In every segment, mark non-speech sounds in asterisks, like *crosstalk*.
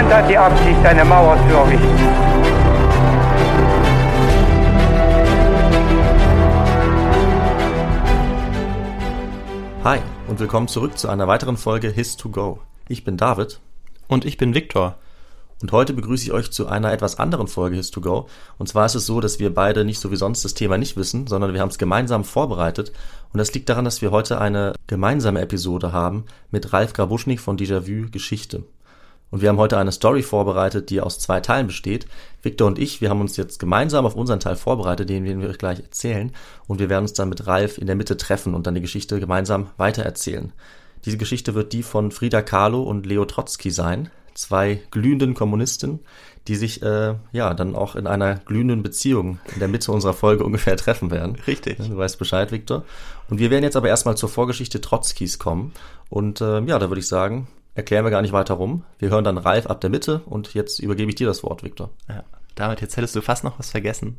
Niemand hat die Absicht, eine Mauer zu errichten. Hi und willkommen zurück zu einer weiteren Folge His2Go. Ich bin David Und ich bin Viktor. Und heute begrüße ich euch zu einer etwas anderen Folge His2Go. Und zwar ist es so, dass wir beide nicht so wie sonst das Thema nicht wissen, sondern wir haben es gemeinsam vorbereitet. Und das liegt daran, dass wir heute eine gemeinsame Episode haben mit Ralf Grabuschnik von Déjà-vu Geschichte. Und wir haben heute eine Story vorbereitet, die aus zwei Teilen besteht. Victor und ich, wir haben uns jetzt gemeinsam auf unseren Teil vorbereitet, den werden wir euch gleich erzählen. Und wir werden uns dann mit Ralf in der Mitte treffen und dann die Geschichte gemeinsam weitererzählen. Diese Geschichte wird die von Frida Kahlo und Leo Trotzki sein, zwei glühenden Kommunisten, die sich äh, ja dann auch in einer glühenden Beziehung in der Mitte unserer Folge *laughs* ungefähr treffen werden. Richtig. Du weißt Bescheid, Victor. Und wir werden jetzt aber erstmal zur Vorgeschichte Trotzkis kommen. Und äh, ja, da würde ich sagen, erklären wir gar nicht weiter rum. Wir hören dann Ralf ab der Mitte und jetzt übergebe ich dir das Wort, Victor. Ja, David, jetzt hättest du fast noch was vergessen.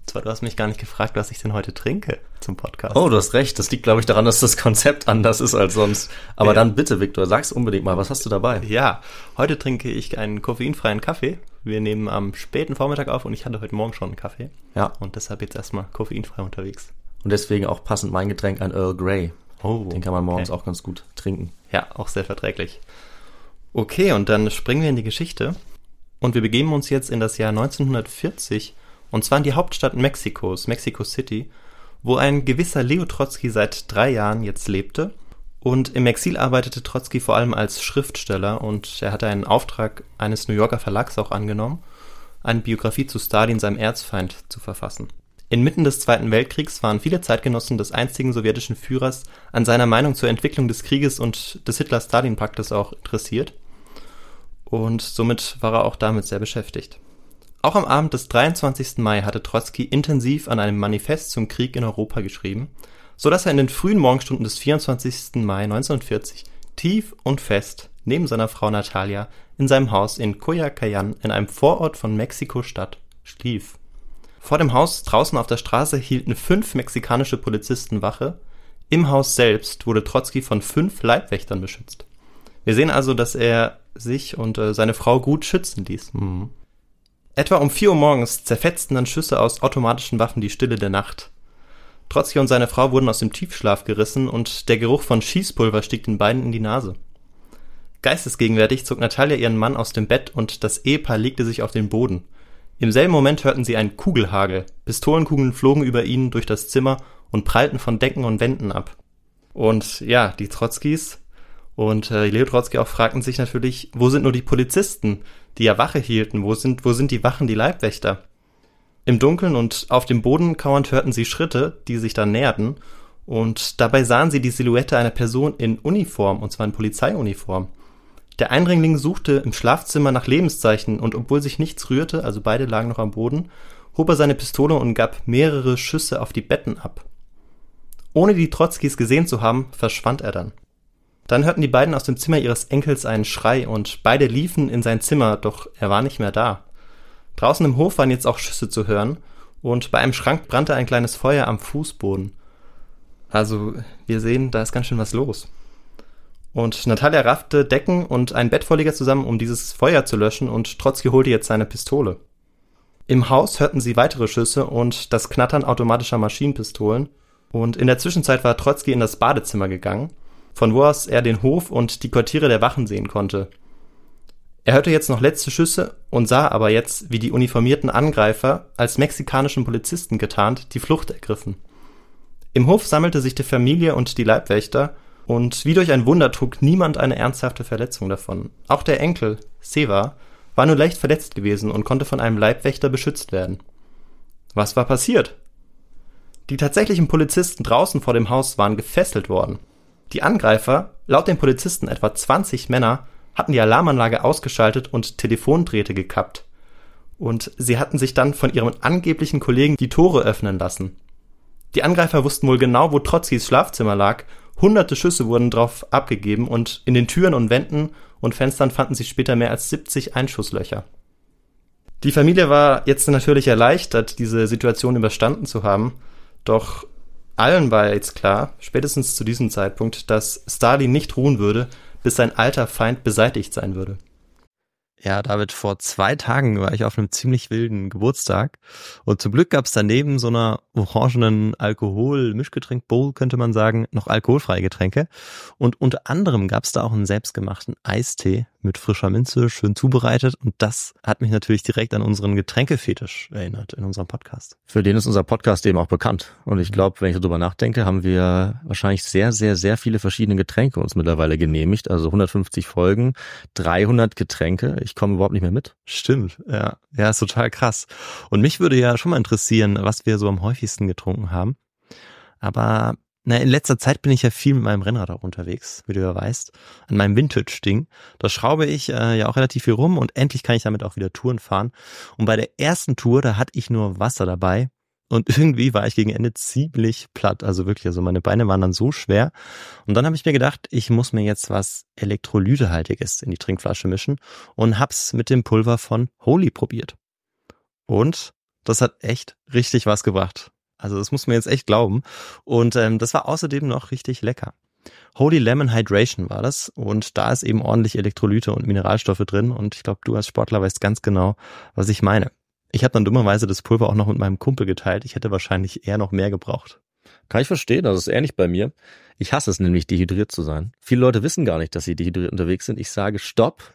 Und zwar, du hast mich gar nicht gefragt, was ich denn heute trinke zum Podcast. Oh, du hast recht. Das liegt, glaube ich, daran, dass das Konzept anders ist als sonst. Aber Ja. dann bitte, Victor, sag's unbedingt mal. Was hast du dabei? Ja, heute trinke ich einen koffeinfreien Kaffee. Wir nehmen am späten Vormittag auf und ich hatte heute Morgen schon einen Kaffee. Ja. Und deshalb jetzt erstmal koffeinfrei unterwegs. Und deswegen auch passend mein Getränk, ein Earl Grey. Oh, Den kann man morgens okay. auch ganz gut trinken. Ja, auch sehr verträglich. Okay, und dann springen wir in die Geschichte. Und wir begeben uns jetzt in das Jahr 1940, und zwar in die Hauptstadt Mexikos, Mexico City, wo ein gewisser Leo Trotzki seit drei Jahren jetzt lebte. Und im Exil arbeitete Trotzki vor allem als Schriftsteller und er hatte einen Auftrag eines New Yorker Verlags auch angenommen, eine Biografie zu Stalin, seinem Erzfeind, zu verfassen. Inmitten des Zweiten Weltkriegs waren viele Zeitgenossen des einstigen sowjetischen Führers an seiner Meinung zur Entwicklung des Krieges und des Hitler-Stalin-Paktes auch interessiert. Und somit war er auch damit sehr beschäftigt. Auch am Abend des 23. Mai hatte Trotzki intensiv an einem Manifest zum Krieg in Europa geschrieben, so dass er in den frühen Morgenstunden des 24. Mai 1940 tief und fest neben seiner Frau Natalia in seinem Haus in Coyacayan in einem Vorort von Mexiko-Stadt schlief. Vor dem Haus draußen auf der Straße hielten fünf mexikanische Polizisten Wache. Im Haus selbst wurde Trotzki von fünf Leibwächtern beschützt. Wir sehen also, dass er sich und äh, seine Frau gut schützen ließ. Etwa um 4 Uhr morgens zerfetzten dann Schüsse aus automatischen Waffen die Stille der Nacht. Trotzki und seine Frau wurden aus dem Tiefschlaf gerissen und der Geruch von Schießpulver stieg den beiden in die Nase. Geistesgegenwärtig zog Natalia ihren Mann aus dem Bett und das Ehepaar legte sich auf den Boden. Im selben Moment hörten sie einen Kugelhagel. Pistolenkugeln flogen über ihnen durch das Zimmer und prallten von Decken und Wänden ab. Und ja, die Trotzkis und äh, Leo Trotzki auch fragten sich natürlich, wo sind nur die Polizisten, die ja Wache hielten? Wo sind, wo sind die Wachen, die Leibwächter? Im Dunkeln und auf dem Boden kauernd hörten sie Schritte, die sich dann näherten, und dabei sahen sie die Silhouette einer Person in Uniform, und zwar in Polizeiuniform. Der Eindringling suchte im Schlafzimmer nach Lebenszeichen, und obwohl sich nichts rührte, also beide lagen noch am Boden, hob er seine Pistole und gab mehrere Schüsse auf die Betten ab. Ohne die Trotzkis gesehen zu haben, verschwand er dann. Dann hörten die beiden aus dem Zimmer ihres Enkels einen Schrei und beide liefen in sein Zimmer, doch er war nicht mehr da. Draußen im Hof waren jetzt auch Schüsse zu hören und bei einem Schrank brannte ein kleines Feuer am Fußboden. Also, wir sehen, da ist ganz schön was los. Und Natalia raffte Decken und einen Bettvorleger zusammen, um dieses Feuer zu löschen und Trotzki holte jetzt seine Pistole. Im Haus hörten sie weitere Schüsse und das Knattern automatischer Maschinenpistolen und in der Zwischenzeit war Trotzki in das Badezimmer gegangen von wo aus er den Hof und die Quartiere der Wachen sehen konnte. Er hörte jetzt noch letzte Schüsse und sah aber jetzt, wie die uniformierten Angreifer, als mexikanischen Polizisten getarnt, die Flucht ergriffen. Im Hof sammelte sich die Familie und die Leibwächter, und wie durch ein Wunder trug niemand eine ernsthafte Verletzung davon. Auch der Enkel, Seva, war nur leicht verletzt gewesen und konnte von einem Leibwächter beschützt werden. Was war passiert? Die tatsächlichen Polizisten draußen vor dem Haus waren gefesselt worden. Die Angreifer, laut den Polizisten etwa 20 Männer, hatten die Alarmanlage ausgeschaltet und Telefondrähte gekappt. Und sie hatten sich dann von ihrem angeblichen Kollegen die Tore öffnen lassen. Die Angreifer wussten wohl genau, wo Trotzkis Schlafzimmer lag. Hunderte Schüsse wurden drauf abgegeben und in den Türen und Wänden und Fenstern fanden sich später mehr als 70 Einschusslöcher. Die Familie war jetzt natürlich erleichtert, diese Situation überstanden zu haben, doch allen war jetzt klar, spätestens zu diesem Zeitpunkt, dass Stalin nicht ruhen würde, bis sein alter Feind beseitigt sein würde. Ja, David, vor zwei Tagen war ich auf einem ziemlich wilden Geburtstag und zum Glück gab es daneben so einer orangenen Alkohol-Mischgetränk-Bowl, könnte man sagen, noch alkoholfreie Getränke. Und unter anderem gab es da auch einen selbstgemachten Eistee mit frischer Minze, schön zubereitet. Und das hat mich natürlich direkt an unseren Getränkefetisch erinnert in unserem Podcast. Für den ist unser Podcast eben auch bekannt. Und ich glaube, wenn ich darüber nachdenke, haben wir wahrscheinlich sehr, sehr, sehr viele verschiedene Getränke uns mittlerweile genehmigt. Also 150 Folgen, 300 Getränke. Ich komme überhaupt nicht mehr mit. Stimmt, ja. Ja, ist total krass. Und mich würde ja schon mal interessieren, was wir so am häufigsten getrunken haben. Aber na, in letzter Zeit bin ich ja viel mit meinem Rennrad auch unterwegs, wie du ja weißt, an meinem Vintage-Ding. Da schraube ich äh, ja auch relativ viel rum und endlich kann ich damit auch wieder Touren fahren. Und bei der ersten Tour, da hatte ich nur Wasser dabei und irgendwie war ich gegen Ende ziemlich platt. Also wirklich, also meine Beine waren dann so schwer. Und dann habe ich mir gedacht, ich muss mir jetzt was Elektrolytehaltiges in die Trinkflasche mischen und hab's mit dem Pulver von Holy probiert. Und das hat echt richtig was gebracht. Also das muss man jetzt echt glauben. Und ähm, das war außerdem noch richtig lecker. Holy Lemon Hydration war das und da ist eben ordentlich Elektrolyte und Mineralstoffe drin und ich glaube, du als Sportler weißt ganz genau, was ich meine. Ich habe dann dummerweise das Pulver auch noch mit meinem Kumpel geteilt. Ich hätte wahrscheinlich eher noch mehr gebraucht. Kann ich verstehen, das ist ähnlich bei mir. Ich hasse es nämlich, dehydriert zu sein. Viele Leute wissen gar nicht, dass sie dehydriert unterwegs sind. Ich sage Stopp,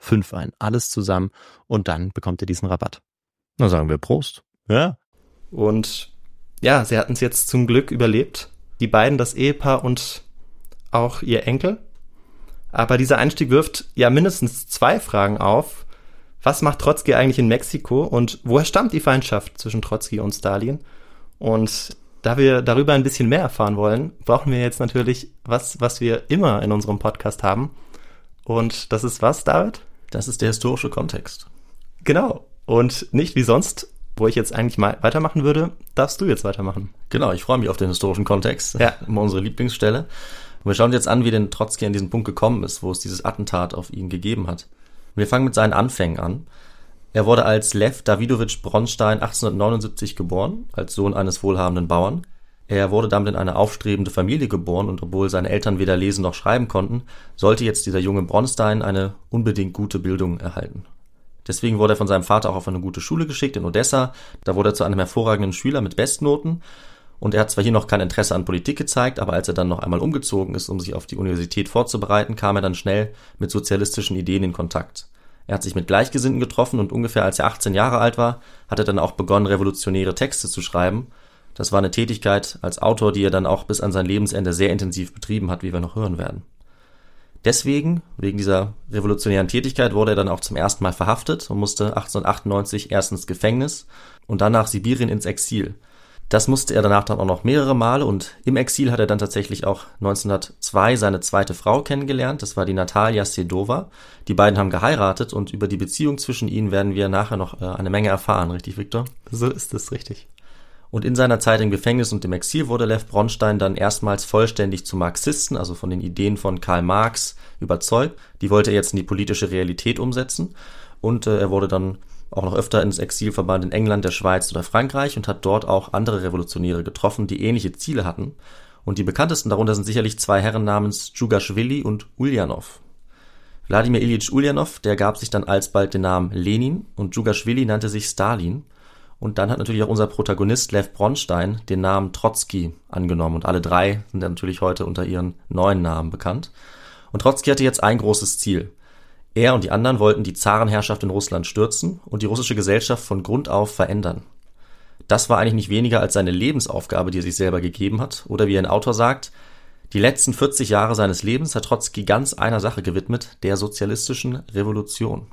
5 ein. Alles zusammen und dann bekommt ihr diesen Rabatt. Na sagen wir Prost. Ja. Und ja, sie hatten es jetzt zum Glück überlebt. Die beiden, das Ehepaar und auch ihr Enkel. Aber dieser Einstieg wirft ja mindestens zwei Fragen auf. Was macht Trotzki eigentlich in Mexiko und woher stammt die Feindschaft zwischen Trotzki und Stalin? Und da wir darüber ein bisschen mehr erfahren wollen, brauchen wir jetzt natürlich was, was wir immer in unserem Podcast haben. Und das ist was, David? Das ist der historische Kontext. Genau. Und nicht wie sonst, wo ich jetzt eigentlich mal weitermachen würde, darfst du jetzt weitermachen. Genau, ich freue mich auf den historischen Kontext. Ja. *laughs* Immer unsere Lieblingsstelle. Und wir schauen uns jetzt an, wie denn Trotzki an diesen Punkt gekommen ist, wo es dieses Attentat auf ihn gegeben hat. Wir fangen mit seinen Anfängen an. Er wurde als Lev Davidovich Bronstein 1879 geboren, als Sohn eines wohlhabenden Bauern. Er wurde damit in eine aufstrebende Familie geboren und obwohl seine Eltern weder lesen noch schreiben konnten, sollte jetzt dieser junge Bronstein eine unbedingt gute Bildung erhalten. Deswegen wurde er von seinem Vater auch auf eine gute Schule geschickt in Odessa. Da wurde er zu einem hervorragenden Schüler mit Bestnoten. Und er hat zwar hier noch kein Interesse an Politik gezeigt, aber als er dann noch einmal umgezogen ist, um sich auf die Universität vorzubereiten, kam er dann schnell mit sozialistischen Ideen in Kontakt. Er hat sich mit Gleichgesinnten getroffen und ungefähr als er 18 Jahre alt war, hat er dann auch begonnen, revolutionäre Texte zu schreiben. Das war eine Tätigkeit als Autor, die er dann auch bis an sein Lebensende sehr intensiv betrieben hat, wie wir noch hören werden. Deswegen, wegen dieser revolutionären Tätigkeit, wurde er dann auch zum ersten Mal verhaftet und musste 1898 erst ins Gefängnis und dann nach Sibirien ins Exil. Das musste er danach dann auch noch mehrere Male und im Exil hat er dann tatsächlich auch 1902 seine zweite Frau kennengelernt. Das war die Natalia Sedova. Die beiden haben geheiratet und über die Beziehung zwischen ihnen werden wir nachher noch äh, eine Menge erfahren, richtig, Viktor? So ist es richtig. Und in seiner Zeit im Gefängnis und im Exil wurde Lev Bronstein dann erstmals vollständig zu Marxisten, also von den Ideen von Karl Marx, überzeugt. Die wollte er jetzt in die politische Realität umsetzen. Und äh, er wurde dann auch noch öfter ins Exil verbannt in England, der Schweiz oder Frankreich und hat dort auch andere Revolutionäre getroffen, die ähnliche Ziele hatten. Und die bekanntesten darunter sind sicherlich zwei Herren namens Djugaschwili und Ulyanov. Wladimir Ilyich Ulyanov, der gab sich dann alsbald den Namen Lenin und Djugaschwili nannte sich Stalin. Und dann hat natürlich auch unser Protagonist Lev Bronstein den Namen Trotzki angenommen und alle drei sind natürlich heute unter ihren neuen Namen bekannt. Und Trotzki hatte jetzt ein großes Ziel. Er und die anderen wollten die Zarenherrschaft in Russland stürzen und die russische Gesellschaft von Grund auf verändern. Das war eigentlich nicht weniger als seine Lebensaufgabe, die er sich selber gegeben hat, oder wie ein Autor sagt, die letzten 40 Jahre seines Lebens hat Trotzki ganz einer Sache gewidmet, der sozialistischen Revolution.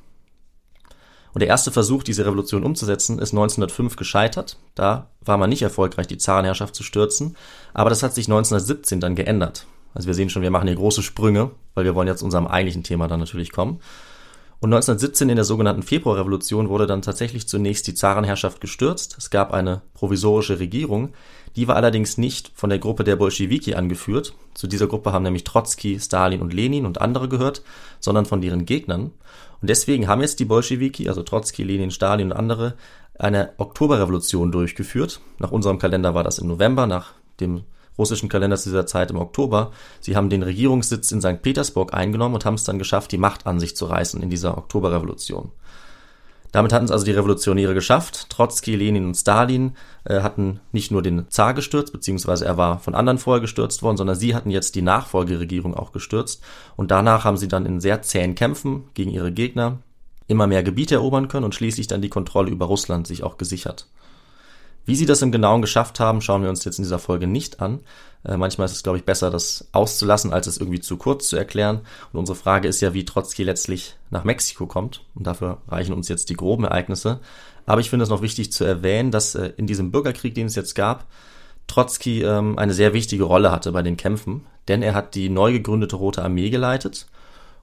Und der erste Versuch, diese Revolution umzusetzen, ist 1905 gescheitert. Da war man nicht erfolgreich, die Zarenherrschaft zu stürzen. Aber das hat sich 1917 dann geändert. Also wir sehen schon, wir machen hier große Sprünge, weil wir wollen jetzt unserem eigentlichen Thema dann natürlich kommen. Und 1917 in der sogenannten Februarrevolution wurde dann tatsächlich zunächst die Zarenherrschaft gestürzt. Es gab eine provisorische Regierung, die war allerdings nicht von der Gruppe der Bolschewiki angeführt. Zu dieser Gruppe haben nämlich Trotzki, Stalin und Lenin und andere gehört, sondern von deren Gegnern. Und deswegen haben jetzt die Bolschewiki, also Trotzki, Lenin, Stalin und andere, eine Oktoberrevolution durchgeführt. Nach unserem Kalender war das im November, nach dem russischen Kalender zu dieser Zeit im Oktober. Sie haben den Regierungssitz in St. Petersburg eingenommen und haben es dann geschafft, die Macht an sich zu reißen in dieser Oktoberrevolution. Damit hatten es also die Revolutionäre geschafft. Trotzki, Lenin und Stalin äh, hatten nicht nur den Zar gestürzt, beziehungsweise er war von anderen vorher gestürzt worden, sondern sie hatten jetzt die Nachfolgeregierung auch gestürzt. Und danach haben sie dann in sehr zähen Kämpfen gegen ihre Gegner immer mehr Gebiete erobern können und schließlich dann die Kontrolle über Russland sich auch gesichert. Wie sie das im Genauen geschafft haben, schauen wir uns jetzt in dieser Folge nicht an. Äh, manchmal ist es, glaube ich, besser, das auszulassen, als es irgendwie zu kurz zu erklären. Und unsere Frage ist ja, wie Trotzki letztlich nach Mexiko kommt. Und dafür reichen uns jetzt die groben Ereignisse. Aber ich finde es noch wichtig zu erwähnen, dass äh, in diesem Bürgerkrieg, den es jetzt gab, Trotzki ähm, eine sehr wichtige Rolle hatte bei den Kämpfen. Denn er hat die neu gegründete Rote Armee geleitet.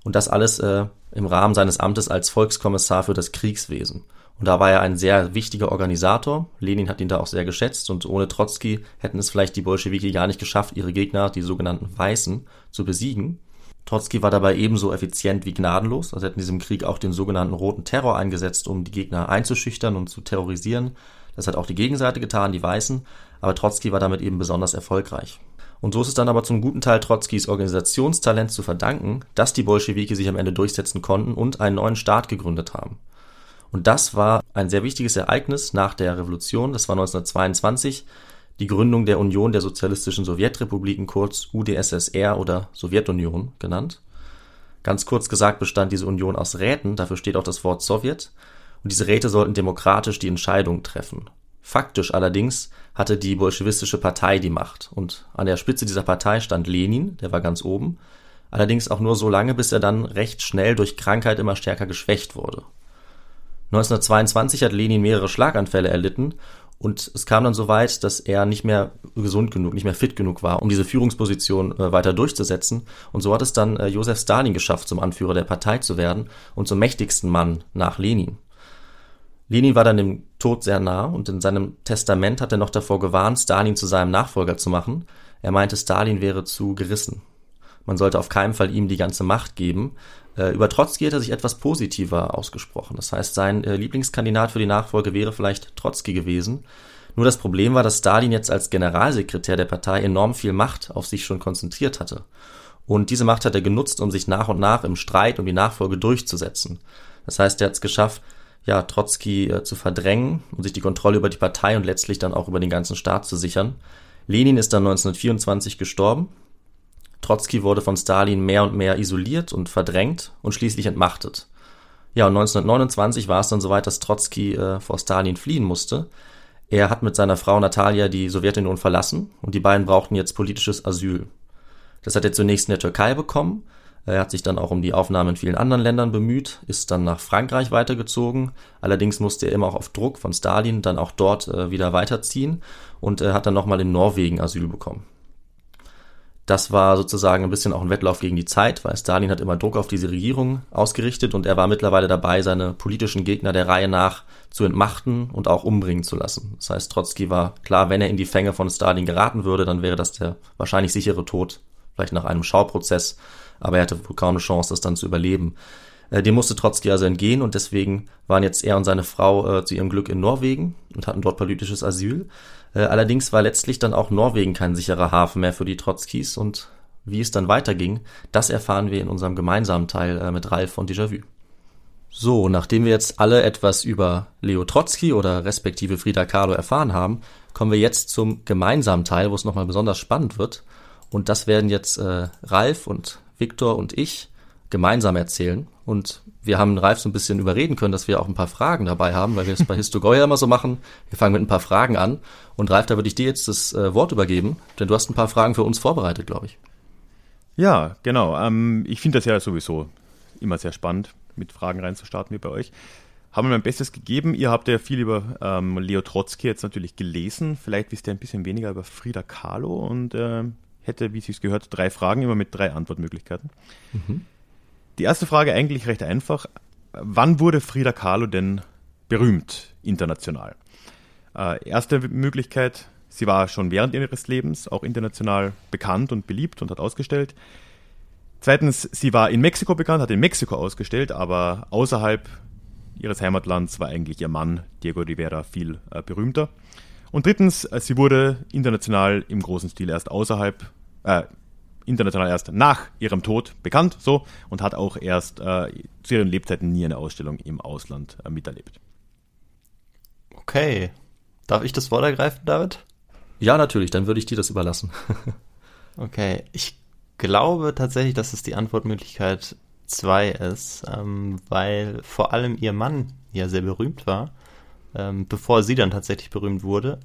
Und das alles äh, im Rahmen seines Amtes als Volkskommissar für das Kriegswesen. Und da war er ein sehr wichtiger Organisator. Lenin hat ihn da auch sehr geschätzt und ohne Trotzki hätten es vielleicht die Bolschewiki gar nicht geschafft, ihre Gegner, die sogenannten Weißen, zu besiegen. Trotzki war dabei ebenso effizient wie gnadenlos, also hat in diesem Krieg auch den sogenannten Roten Terror eingesetzt, um die Gegner einzuschüchtern und zu terrorisieren. Das hat auch die Gegenseite getan, die Weißen, aber Trotzki war damit eben besonders erfolgreich. Und so ist es dann aber zum guten Teil Trotzkis Organisationstalent zu verdanken, dass die Bolschewiki sich am Ende durchsetzen konnten und einen neuen Staat gegründet haben. Und das war ein sehr wichtiges Ereignis nach der Revolution. Das war 1922 die Gründung der Union der Sozialistischen Sowjetrepubliken, kurz UdSSR oder Sowjetunion genannt. Ganz kurz gesagt bestand diese Union aus Räten, dafür steht auch das Wort Sowjet, und diese Räte sollten demokratisch die Entscheidung treffen. Faktisch allerdings hatte die bolschewistische Partei die Macht, und an der Spitze dieser Partei stand Lenin, der war ganz oben, allerdings auch nur so lange, bis er dann recht schnell durch Krankheit immer stärker geschwächt wurde. 1922 hat Lenin mehrere Schlaganfälle erlitten und es kam dann so weit, dass er nicht mehr gesund genug, nicht mehr fit genug war, um diese Führungsposition äh, weiter durchzusetzen. Und so hat es dann äh, Josef Stalin geschafft, zum Anführer der Partei zu werden und zum mächtigsten Mann nach Lenin. Lenin war dann dem Tod sehr nah und in seinem Testament hat er noch davor gewarnt, Stalin zu seinem Nachfolger zu machen. Er meinte, Stalin wäre zu gerissen. Man sollte auf keinen Fall ihm die ganze Macht geben, über Trotzki hat er sich etwas positiver ausgesprochen. Das heißt, sein äh, Lieblingskandidat für die Nachfolge wäre vielleicht Trotzki gewesen. Nur das Problem war, dass Stalin jetzt als Generalsekretär der Partei enorm viel Macht auf sich schon konzentriert hatte. Und diese Macht hat er genutzt, um sich nach und nach im Streit um die Nachfolge durchzusetzen. Das heißt, er hat es geschafft, ja, Trotzki äh, zu verdrängen und sich die Kontrolle über die Partei und letztlich dann auch über den ganzen Staat zu sichern. Lenin ist dann 1924 gestorben. Trotzki wurde von Stalin mehr und mehr isoliert und verdrängt und schließlich entmachtet. Ja, und 1929 war es dann soweit, dass Trotzki äh, vor Stalin fliehen musste. Er hat mit seiner Frau Natalia die Sowjetunion verlassen und die beiden brauchten jetzt politisches Asyl. Das hat er zunächst in der Türkei bekommen. Er hat sich dann auch um die Aufnahme in vielen anderen Ländern bemüht, ist dann nach Frankreich weitergezogen. Allerdings musste er immer auch auf Druck von Stalin dann auch dort äh, wieder weiterziehen und äh, hat dann nochmal in Norwegen Asyl bekommen. Das war sozusagen ein bisschen auch ein Wettlauf gegen die Zeit, weil Stalin hat immer Druck auf diese Regierung ausgerichtet und er war mittlerweile dabei, seine politischen Gegner der Reihe nach zu entmachten und auch umbringen zu lassen. Das heißt, Trotzki war klar, wenn er in die Fänge von Stalin geraten würde, dann wäre das der wahrscheinlich sichere Tod, vielleicht nach einem Schauprozess, aber er hatte wohl kaum eine Chance, das dann zu überleben. Äh, dem musste Trotzki also entgehen und deswegen waren jetzt er und seine Frau äh, zu ihrem Glück in Norwegen und hatten dort politisches Asyl. Äh, allerdings war letztlich dann auch Norwegen kein sicherer Hafen mehr für die Trotzkis und wie es dann weiterging, das erfahren wir in unserem gemeinsamen Teil äh, mit Ralf von Déjà-vu. So, nachdem wir jetzt alle etwas über Leo Trotzki oder respektive Frida Kahlo erfahren haben, kommen wir jetzt zum gemeinsamen Teil, wo es nochmal besonders spannend wird. Und das werden jetzt äh, Ralf und Viktor und ich gemeinsam erzählen. Und wir haben Ralf so ein bisschen überreden können, dass wir auch ein paar Fragen dabei haben, weil wir es bei Histogoy ja immer so machen. Wir fangen mit ein paar Fragen an. Und Ralf, da würde ich dir jetzt das äh, Wort übergeben, denn du hast ein paar Fragen für uns vorbereitet, glaube ich. Ja, genau. Ähm, ich finde das ja sowieso immer sehr spannend, mit Fragen reinzustarten wie bei euch. Haben wir mein Bestes gegeben. Ihr habt ja viel über ähm, Leo Trotzki jetzt natürlich gelesen. Vielleicht wisst ihr ein bisschen weniger über Frida Kahlo und äh, hätte, wie es gehört, drei Fragen, immer mit drei Antwortmöglichkeiten. Mhm. Die erste Frage eigentlich recht einfach. Wann wurde Frida Kahlo denn berühmt international? Äh, erste Möglichkeit, sie war schon während ihres Lebens auch international bekannt und beliebt und hat ausgestellt. Zweitens, sie war in Mexiko bekannt, hat in Mexiko ausgestellt, aber außerhalb ihres Heimatlands war eigentlich ihr Mann Diego Rivera viel äh, berühmter. Und drittens, äh, sie wurde international im großen Stil erst außerhalb, äh, international erst nach ihrem Tod bekannt, so, und hat auch erst äh, zu ihren Lebzeiten nie eine Ausstellung im Ausland äh, miterlebt. Okay. Darf ich das Wort ergreifen, David? Ja, natürlich, dann würde ich dir das überlassen. *laughs* okay, ich glaube tatsächlich, dass es die Antwortmöglichkeit 2 ist, ähm, weil vor allem ihr Mann ja sehr berühmt war, ähm, bevor sie dann tatsächlich berühmt wurde.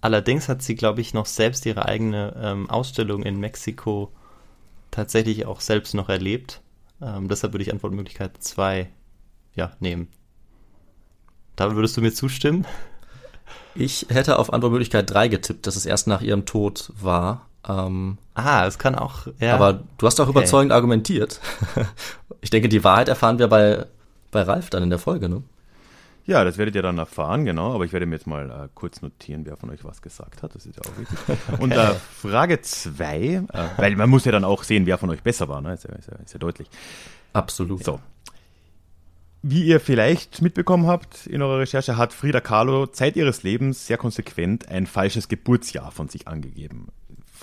Allerdings hat sie, glaube ich, noch selbst ihre eigene ähm, Ausstellung in Mexiko tatsächlich auch selbst noch erlebt. Ähm, deshalb würde ich Antwortmöglichkeit 2 ja, nehmen. Da würdest du mir zustimmen? Ich hätte auf Antwortmöglichkeit 3 getippt, dass es erst nach ihrem Tod war. Ähm, ah, es kann auch, ja. Aber du hast auch okay. überzeugend argumentiert. *laughs* ich denke, die Wahrheit erfahren wir bei, bei Ralf dann in der Folge, ne? Ja, das werdet ihr dann erfahren, genau. Aber ich werde mir jetzt mal äh, kurz notieren, wer von euch was gesagt hat. Das ist ja auch wichtig. okay. *laughs* Und äh, Frage 2, äh, weil man muss ja dann auch sehen, wer von euch besser war. Ne? Ist, ja, ist, ja, ist ja deutlich. Absolut. So. Wie ihr vielleicht mitbekommen habt in eurer Recherche, hat Frida Kahlo Zeit ihres Lebens sehr konsequent ein falsches Geburtsjahr von sich angegeben.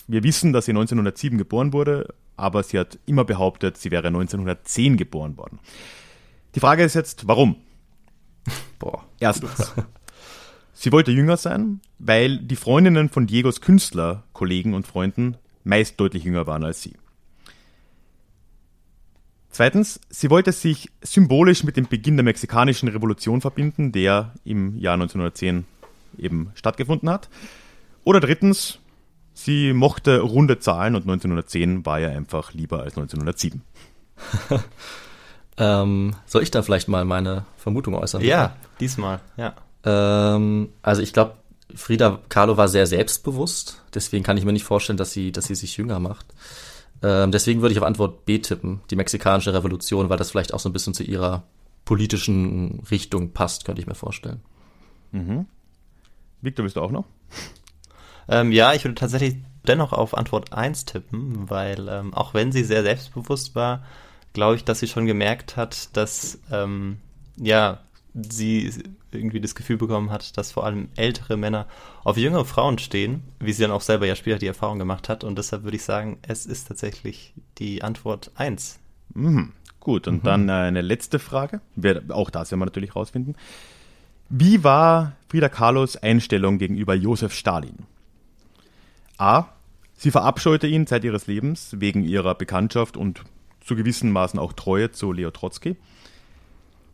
Wir wissen, dass sie 1907 geboren wurde, aber sie hat immer behauptet, sie wäre 1910 geboren worden. Die Frage ist jetzt, warum? Boah. *laughs* Erstens. Sie wollte jünger sein, weil die Freundinnen von Diegos Künstler, Kollegen und Freunden meist deutlich jünger waren als sie. Zweitens, sie wollte sich symbolisch mit dem Beginn der mexikanischen Revolution verbinden, der im Jahr 1910 eben stattgefunden hat. Oder drittens, sie mochte runde Zahlen und 1910 war ja einfach lieber als 1907. *laughs* Ähm, soll ich da vielleicht mal meine Vermutung äußern? Ja, diesmal, ja. Ähm, also ich glaube, Frida Kahlo war sehr selbstbewusst, deswegen kann ich mir nicht vorstellen, dass sie, dass sie sich jünger macht. Ähm, deswegen würde ich auf Antwort B tippen, die mexikanische Revolution, weil das vielleicht auch so ein bisschen zu ihrer politischen Richtung passt, könnte ich mir vorstellen. Mhm. Victor, bist du auch noch? *laughs* Ähm, ja, ich würde tatsächlich dennoch auf Antwort 1 tippen, weil ähm, auch wenn sie sehr selbstbewusst war, glaube ich, dass sie schon gemerkt hat, dass ähm, ja sie irgendwie das Gefühl bekommen hat, dass vor allem ältere Männer auf jüngere Frauen stehen, wie sie dann auch selber ja später die Erfahrung gemacht hat. Und deshalb würde ich sagen, es ist tatsächlich die Antwort 1. Mhm. Gut, und mhm. dann äh, eine letzte Frage. Auch das werden wir natürlich rausfinden. Wie war Frida Kahlos Einstellung gegenüber Josef Stalin? A. Sie verabscheute ihn Zeit ihres Lebens wegen ihrer Bekanntschaft und zu gewissen Maßen auch Treue zu Leo Trotzki.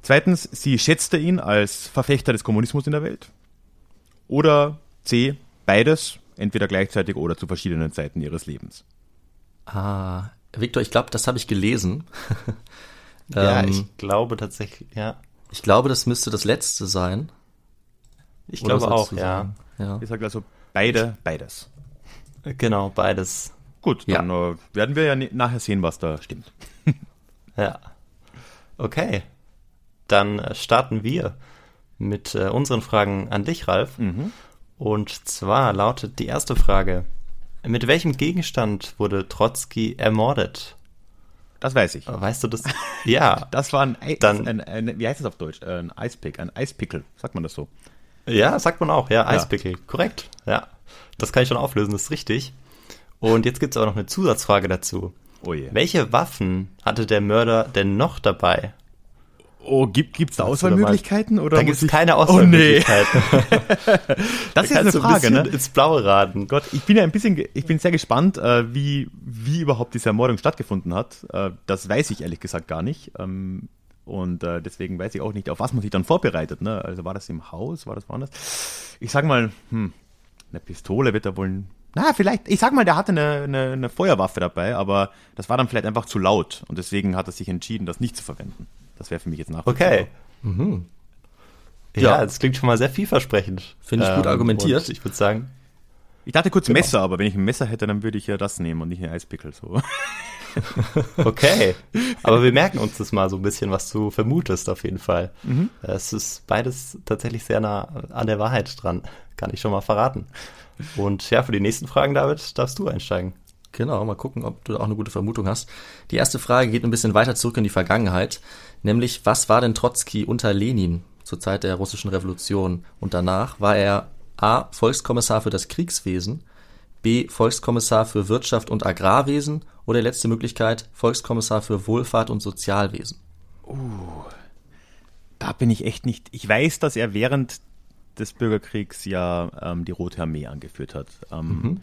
Zweitens, sie schätzte ihn als Verfechter des Kommunismus in der Welt. Oder C. Beides, entweder gleichzeitig oder zu verschiedenen Zeiten ihres Lebens. Ah, Victor, ich glaube, das habe ich gelesen. *laughs* Ja, Ähm, ich glaube tatsächlich, ja. ich glaube, das müsste das letzte sein. Ich Oder glaube auch, ja. sagen? Ja. Ich sage also beide, beides. Genau, beides. Gut, dann äh, werden wir ja nachher sehen, was da stimmt. *laughs* Ja. Okay. Dann äh, starten wir mit äh, unseren Fragen an dich, Ralf. Und zwar lautet die erste Frage: Mit welchem Gegenstand wurde Trotzki ermordet? Das weiß ich. Weißt du das? Ja. *laughs* Das war ein, Ei- Dann- ein, ein wie heißt das auf Deutsch? Ein Eispick, ein Eispickel, sagt man das so? Ja, sagt man auch, ja, Eispickel. Korrekt. Ja. Das kann ich schon auflösen, das ist richtig. Und jetzt gibt es auch noch eine Zusatzfrage dazu. Oh je. Welche Waffen hatte der Mörder denn noch dabei? Oh, gibt gibt's da Auswahlmöglichkeiten oder Da gibt es ich- keine Oh nee, Auswahlmöglichkeiten. *laughs* *laughs* das ist Da eine kannst du Frage, bisschen ne? Ins Blaue raten. Gott, ich bin ja ein bisschen, ich bin sehr gespannt, äh, wie, wie überhaupt diese Ermordung stattgefunden hat. Äh, das weiß ich ehrlich gesagt gar nicht. Ähm, und äh, deswegen weiß ich auch nicht, auf was man sich dann vorbereitet. Ne? Also war das im Haus, war das woanders? Ich sag mal, hm, eine Pistole wird er wohl. Na, vielleicht, ich sag mal, der hatte eine, eine, eine Feuerwaffe dabei, aber das war dann vielleicht einfach zu laut und deswegen hat er sich entschieden, das nicht zu verwenden. Das wäre für mich jetzt nachvollziehbar. Okay. Ja, Ja. das klingt schon mal sehr vielversprechend. Ähm, Finde ich gut argumentiert. und Ich würde sagen, Ich dachte kurz Messer, aber wenn ich ein Messer hätte, dann würde ich ja das nehmen und nicht einen Eispickel. So. *laughs* okay. Aber wir merken uns das mal so ein bisschen, was du vermutest auf jeden Fall. Es ist beides tatsächlich sehr nah an der Wahrheit dran. Kann ich schon mal verraten. Und ja, für die nächsten Fragen, David, darfst du einsteigen. Genau, mal gucken, ob du da auch eine gute Vermutung hast. Die erste Frage geht ein bisschen weiter zurück in die Vergangenheit, nämlich was war denn Trotzki unter Lenin zur Zeit der russischen Revolution und danach? War er A. Volkskommissar für das Kriegswesen, B. Volkskommissar für Wirtschaft und Agrarwesen oder letzte Möglichkeit Volkskommissar für Wohlfahrt und Sozialwesen? Da bin ich echt nicht. Ich weiß, dass er während des Bürgerkriegs ja ähm, die Rote Armee angeführt hat. Ähm,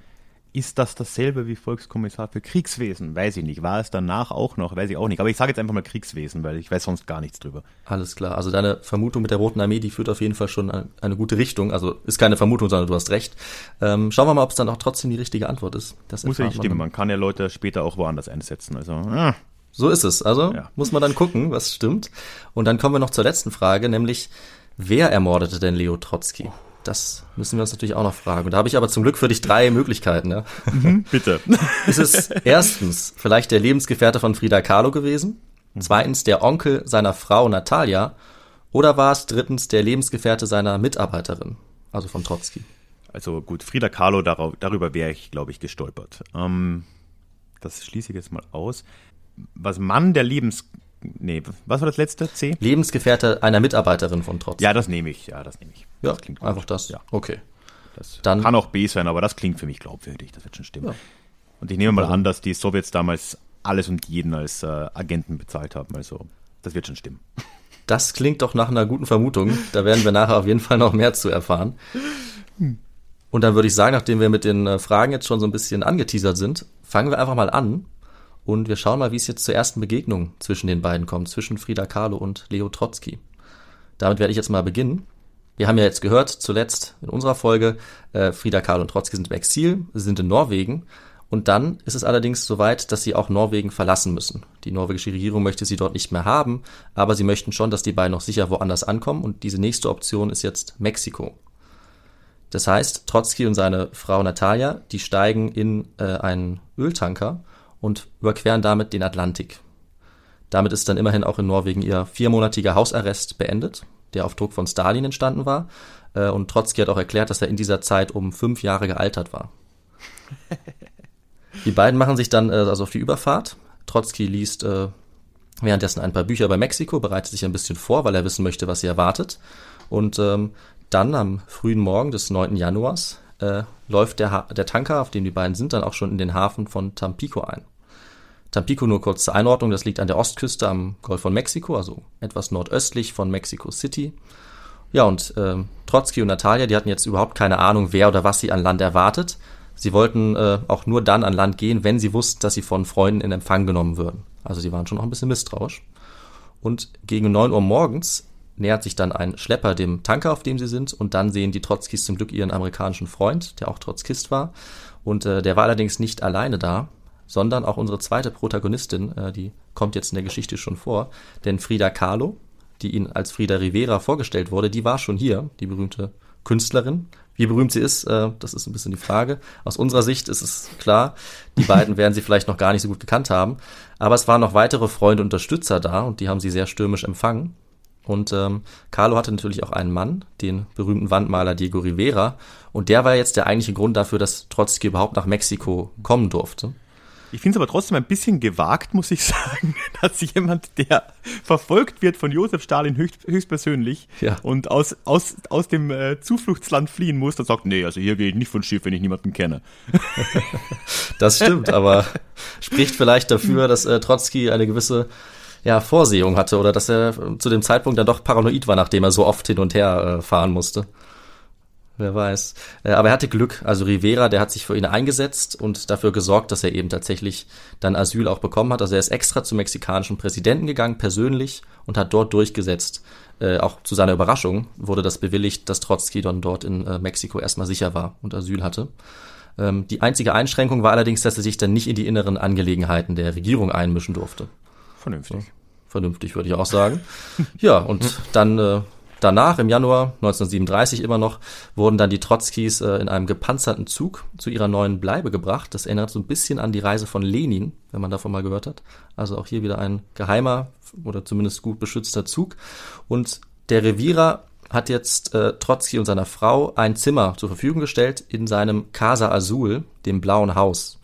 Ist das dasselbe wie Volkskommissar für Kriegswesen? Weiß ich nicht. War es danach auch noch? Weiß ich auch nicht. Aber ich sage jetzt einfach mal Kriegswesen, weil ich weiß sonst gar nichts drüber. Alles klar. Also deine Vermutung mit der Roten Armee, die führt auf jeden Fall schon eine, eine gute Richtung. Also ist keine Vermutung, sondern du hast recht. Ähm, schauen wir mal, ob es dann auch trotzdem die richtige Antwort ist. Das Muss ja nicht stimmen. Man kann ja Leute später auch woanders einsetzen. Also, ah. So ist es. Also Ja. muss man dann gucken, was stimmt. Und dann kommen wir noch zur letzten Frage, nämlich wer ermordete denn Leo Trotzki? Das müssen wir uns natürlich auch noch fragen. Und da habe ich aber zum Glück für dich drei Möglichkeiten. Ja. bitte. *laughs* Ist es erstens vielleicht der Lebensgefährte von Frida Kahlo gewesen? Zweitens der Onkel seiner Frau Natalia? Oder war es drittens der Lebensgefährte seiner Mitarbeiterin, also von Trotzki? Also gut, Frida Kahlo, darauf, darüber wäre ich, glaube ich, gestolpert. Ähm, das schließe ich jetzt mal aus. Was Mann der Lebens... Nee, was war das letzte? C? Lebensgefährte einer Mitarbeiterin von Trotzki. Ja, das nehme ich. Ja, das nehme ich. ja das klingt gut. einfach das. Ja. Okay. Das Dann- kann auch B sein, aber das klingt für mich glaubwürdig. Das wird schon stimmen. Ja. Und ich nehme mal an, dass die Sowjets damals alles und jeden als äh, Agenten bezahlt haben. Also, das wird schon stimmen. Das klingt doch nach einer guten Vermutung. Da werden wir nachher auf jeden Fall noch mehr zu erfahren. Und dann würde ich sagen, nachdem wir mit den äh, Fragen jetzt schon so ein bisschen angeteasert sind, fangen wir einfach mal an und wir schauen mal, wie es jetzt zur ersten Begegnung zwischen den beiden kommt, zwischen Frida Kahlo und Leo Trotzki. Damit werde ich jetzt mal beginnen. Wir haben ja jetzt gehört, zuletzt in unserer Folge, äh, Frida Kahlo und Trotzki sind im Exil, sie sind in Norwegen. Und dann ist es allerdings soweit, dass sie auch Norwegen verlassen müssen. Die norwegische Regierung möchte sie dort nicht mehr haben, aber sie möchten schon, dass die beiden noch sicher woanders ankommen. Und diese nächste Option ist jetzt Mexiko. Das heißt, Trotzki und seine Frau Natalia, die steigen in äh, einen Öltanker und überqueren damit den Atlantik. Damit ist dann immerhin auch in Norwegen ihr viermonatiger Hausarrest beendet, der auf Druck von Stalin entstanden war. Äh, und Trotzki hat auch erklärt, dass er in dieser Zeit um fünf Jahre gealtert war. *laughs* Die beiden machen sich dann äh, also auf die Überfahrt. Trotzki liest äh, währenddessen ein paar Bücher über Mexiko, bereitet sich ein bisschen vor, weil er wissen möchte, was sie erwartet. Und ähm, dann am frühen Morgen des 9. Januars äh, läuft der, ha der Tanker, auf dem die beiden sind, dann auch schon in den Hafen von Tampico ein. Tampico nur kurz zur Einordnung, das liegt an der Ostküste am Golf von Mexiko, also etwas nordöstlich von Mexico City. Ja, und ähm, Trotzki und Natalia, die hatten jetzt überhaupt keine Ahnung, wer oder was sie an Land erwartet. sie wollten äh, auch nur dann an Land gehen, wenn sie wussten, dass sie von Freunden in Empfang genommen würden. Also sie waren schon noch ein bisschen misstrauisch. Und gegen 9 Uhr morgens nähert sich dann ein Schlepper dem Tanker, auf dem sie sind, und dann sehen die Trotzkis zum Glück ihren amerikanischen Freund, der auch Trotzkist war. Und äh, der war allerdings nicht alleine da, sondern auch unsere zweite Protagonistin, äh, die kommt jetzt in der Geschichte schon vor, denn Frida Kahlo, die ihnen als Frida Rivera vorgestellt wurde, die war schon hier, die berühmte Künstlerin. Wie berühmt sie ist, äh, das ist ein bisschen die Frage. Aus unserer Sicht ist es klar, die beiden werden sie vielleicht noch gar nicht so gut gekannt haben. Aber es waren noch weitere Freunde und Unterstützer da und die haben sie sehr stürmisch empfangen. Und ähm, Carlo hatte natürlich auch einen Mann, den berühmten Wandmaler Diego Rivera. Und der war jetzt der eigentliche Grund dafür, dass Trotzki überhaupt nach Mexiko kommen durfte. Ich finde es aber trotzdem ein bisschen gewagt, muss ich *laughs* sagen, dass jemand, der verfolgt wird von Josef Stalin höchst, höchstpersönlich Ja. und aus, aus, aus dem äh, Zufluchtsland fliehen muss, dann sagt, nee, also hier gehe ich nicht von Schiff, wenn ich niemanden kenne. *laughs* Das stimmt, aber spricht vielleicht dafür, dass äh, Trotzki eine gewisse ja, Vorsehung hatte oder dass er zu dem Zeitpunkt dann doch paranoid war, nachdem er so oft hin und her äh, fahren musste. Wer weiß. Äh, aber er hatte Glück. Also Rivera, der hat sich für ihn eingesetzt und dafür gesorgt, dass er eben tatsächlich dann Asyl auch bekommen hat. Also er ist extra zum mexikanischen Präsidenten gegangen, persönlich, und hat dort durchgesetzt. Äh, auch zu seiner Überraschung wurde das bewilligt, dass Trotzki dann dort in äh, Mexiko erstmal sicher war und Asyl hatte. Ähm, die einzige Einschränkung war allerdings, dass er sich dann nicht in die inneren Angelegenheiten der Regierung einmischen durfte. Vernünftig. Vernünftig, würde ich auch sagen. Ja, und *laughs* dann äh, danach, im Januar 1937 immer noch, wurden dann die Trotzkis äh, in einem gepanzerten Zug zu ihrer neuen Bleibe gebracht. Das erinnert so ein bisschen an die Reise von Lenin, wenn man davon mal gehört hat. Also auch hier wieder ein geheimer oder zumindest gut beschützter Zug. Und der Revierer hat jetzt äh, Trotzki und seiner Frau ein Zimmer zur Verfügung gestellt in seinem Casa Azul, dem blauen Haus.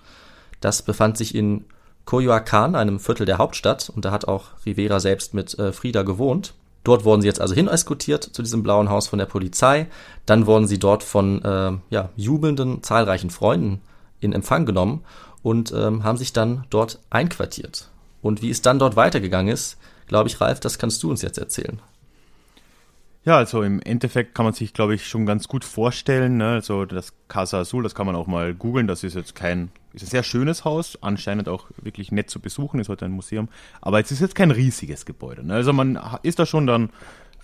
Das befand sich in Coyoacán, einem Viertel der Hauptstadt, und da hat auch Rivera selbst mit äh, Frida gewohnt. Dort wurden sie jetzt also hin eskortiert zu diesem blauen Haus von der Polizei. Dann wurden sie dort von äh, ja, jubelnden, zahlreichen Freunden in Empfang genommen und ähm, haben sich dann dort einquartiert. Und wie es dann dort weitergegangen ist, glaube ich, Ralf, das kannst du uns jetzt erzählen. Ja, also im Endeffekt kann man sich, glaube ich, schon ganz gut vorstellen. Ne? Also das Casa Azul, das kann man auch mal googeln. Das ist jetzt kein, ist ein sehr schönes Haus, anscheinend auch wirklich nett zu besuchen, ist heute ein Museum. Aber es ist jetzt kein riesiges Gebäude. Ne? Also man ist da schon dann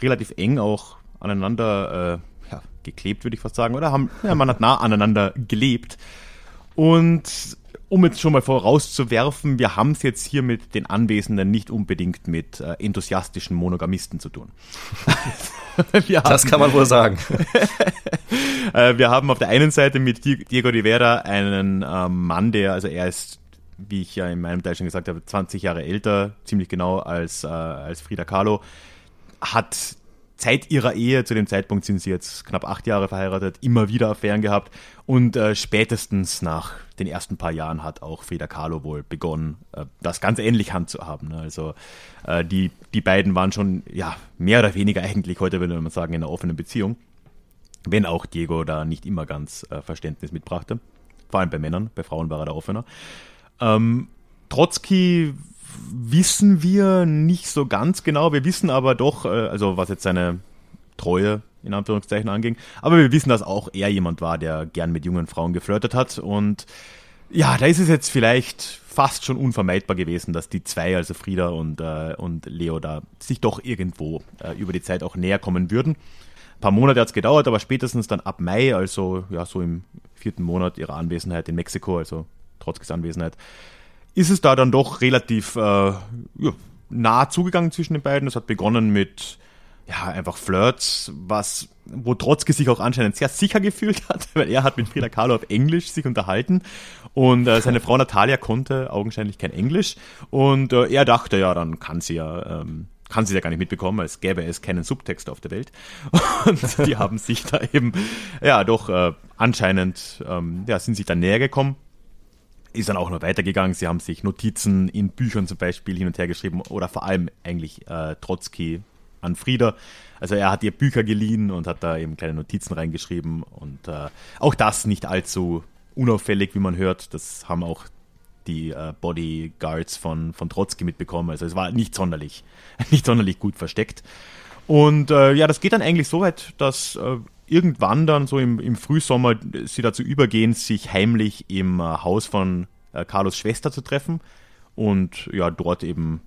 relativ eng auch aneinander äh, ja, geklebt, würde ich fast sagen. Oder haben, ja, man hat nah aneinander gelebt. Und um jetzt schon mal vorauszuwerfen, wir haben es jetzt hier mit den Anwesenden nicht unbedingt mit äh, enthusiastischen Monogamisten zu tun. *laughs* wir Das haben- kann man wohl sagen. *laughs* äh, wir haben auf der einen Seite mit Di- Diego Rivera einen ähm, Mann, der, also er ist, wie ich ja in meinem Teil schon gesagt habe, 20 Jahre älter, ziemlich genau als, äh, als Frida Kahlo, hat seit ihrer Ehe, zu dem Zeitpunkt sind sie jetzt knapp acht Jahre verheiratet, immer wieder Affären gehabt und äh, spätestens nach den ersten paar Jahren hat auch Frida Kahlo wohl begonnen, äh, das ganz ähnlich handzuhaben. Ne? Also äh, die, die beiden waren schon, ja, mehr oder weniger eigentlich, heute würde man sagen, in einer offenen Beziehung. Wenn auch Diego da nicht immer ganz äh, Verständnis mitbrachte. Vor allem bei Männern, bei Frauen war er da offener. Ähm, Trotzki wissen wir nicht so ganz genau. Wir wissen aber doch, äh, also was jetzt seine Treue in Anführungszeichen anging, aber wir wissen, dass auch er jemand war, der gern mit jungen Frauen geflirtet hat. Und ja, da ist es jetzt vielleicht fast schon unvermeidbar gewesen, dass die zwei, also Frieda und, äh, und Leo, da sich doch irgendwo äh, über die Zeit auch näher kommen würden. Ein paar Monate hat es gedauert, aber spätestens dann ab Mai, also ja, so im vierten Monat ihrer Anwesenheit in Mexiko, also Trotzkis Anwesenheit, ist es da dann doch relativ äh, ja, nah zugegangen zwischen den beiden. Es hat begonnen mit ja, einfach Flirts, was, wo Trotzki sich auch anscheinend sehr sicher gefühlt *laughs* hat, weil er hat mit Frida Kahlo auf Englisch sich unterhalten und äh, seine Frau Natalia konnte augenscheinlich kein Englisch und äh, er dachte, ja, dann kann sie ja, ähm, kann sie ja gar nicht mitbekommen, als gäbe es keinen Subtext auf der Welt. *laughs* Und die haben sich da eben, ja, doch äh, anscheinend, ähm, ja, sind sich dann näher gekommen ist dann auch noch weitergegangen. Sie haben sich Notizen in Büchern zum Beispiel hin und her geschrieben oder vor allem eigentlich äh, Trotzki an Frieda. Also er hat ihr Bücher geliehen und hat da eben kleine Notizen reingeschrieben und äh, auch das nicht allzu unauffällig, wie man hört. Das haben auch die äh, Bodyguards von, von Trotzki mitbekommen. Also es war nicht sonderlich, *laughs* nicht sonderlich gut versteckt. Und äh, ja, das geht dann eigentlich so weit, dass äh, irgendwann dann so im, im Frühsommer sie dazu übergehen, sich heimlich im äh, Haus von äh, Carlos Schwester zu treffen und ja, dort eben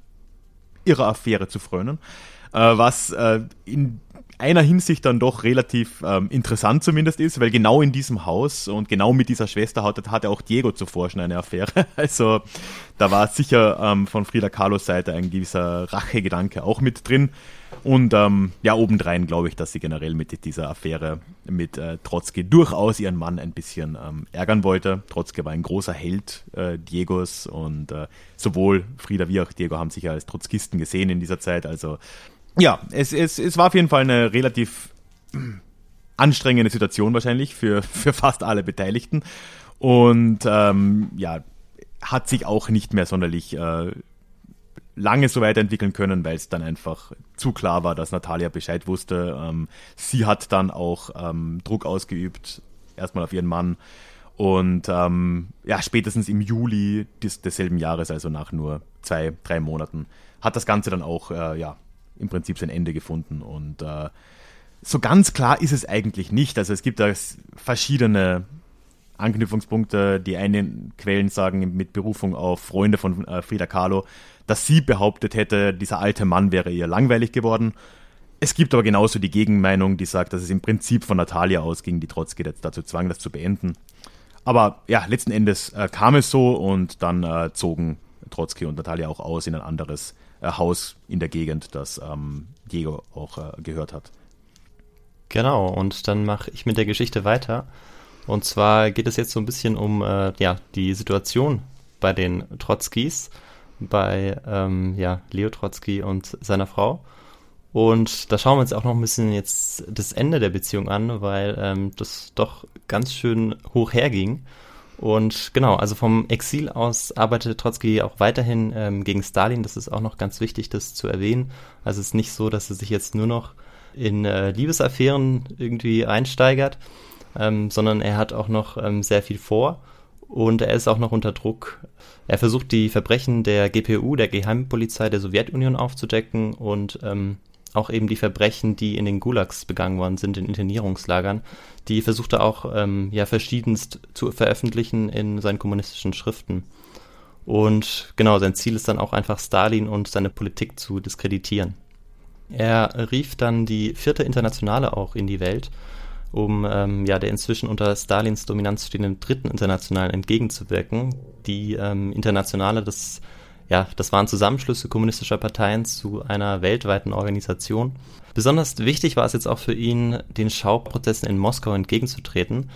ihrer Affäre zu frönen. Äh, was äh, in einer Hinsicht dann doch relativ ähm, interessant zumindest ist, weil genau in diesem Haus und genau mit dieser Schwester hatte, hatte auch Diego zuvor schon eine Affäre. *laughs* Also da war sicher ähm, von Frida Kahlos Seite ein gewisser Rachegedanke auch mit drin. Und ähm, ja, obendrein glaube ich, dass sie generell mit dieser Affäre mit äh, Trotzki durchaus ihren Mann ein bisschen ähm, ärgern wollte. Trotzki war ein großer Held äh, Diegos und äh, sowohl Frida wie auch Diego haben sich ja als Trotzkisten gesehen in dieser Zeit. Also ja, es, es, es war auf jeden Fall eine relativ anstrengende Situation wahrscheinlich für, *laughs* für fast alle Beteiligten. Und ähm, ja, hat sich auch nicht mehr sonderlich äh, lange so weiterentwickeln können, weil es dann einfach zu klar war, dass Natalia Bescheid wusste. Ähm, sie hat dann auch ähm, Druck ausgeübt, erstmal auf ihren Mann. Und ähm, ja, spätestens im Juli des, desselben Jahres, also nach nur zwei, drei Monaten, hat das Ganze dann auch äh, ja, im Prinzip sein Ende gefunden. Und äh, so ganz klar ist es eigentlich nicht. Also es gibt da verschiedene Anknüpfungspunkte. Die einen Quellen sagen mit Berufung auf Freunde von äh, Frida Kahlo, dass sie behauptet hätte, dieser alte Mann wäre ihr langweilig geworden. Es gibt aber genauso die Gegenmeinung, die sagt, dass es im Prinzip von Natalia ausging, die Trotzki dazu zwang, das zu beenden. Aber ja, letzten Endes äh, kam es so und dann äh, zogen Trotzki und Natalia auch aus in ein anderes äh, Haus in der Gegend, das ähm, Diego auch äh, gehört hat. Genau, und dann mache ich mit der Geschichte weiter. Und zwar geht es jetzt so ein bisschen um äh, ja, die Situation bei den Trotzkis, bei ähm, ja, Leo Trotzki und seiner Frau. Und da schauen wir uns auch noch ein bisschen jetzt das Ende der Beziehung an, weil ähm, das doch ganz schön hoch herging. Und genau, also vom Exil aus arbeitete Trotzki auch weiterhin ähm, gegen Stalin. Das ist auch noch ganz wichtig, das zu erwähnen. Also es ist nicht so, dass er sich jetzt nur noch in äh, Liebesaffären irgendwie einsteigert, ähm, sondern er hat auch noch ähm, sehr viel vor und er ist auch noch unter Druck. Er versucht die Verbrechen der GPU, der Geheimpolizei der Sowjetunion aufzudecken und ähm, auch eben die Verbrechen, die in den Gulags begangen worden sind, in Internierungslagern, die versucht er auch ähm, ja verschiedenst zu veröffentlichen in seinen kommunistischen Schriften. Und genau, sein Ziel ist dann auch einfach Stalin und seine Politik zu diskreditieren. Er rief dann die vierte Internationale auch in die Welt, um ähm, ja der inzwischen unter Stalins Dominanz stehenden dritten Internationalen entgegenzuwirken. Die ähm, Internationale, das ja, das waren Zusammenschlüsse kommunistischer Parteien zu einer weltweiten Organisation. Besonders wichtig war es jetzt auch für ihn, den Schauprozessen in Moskau entgegenzutreten.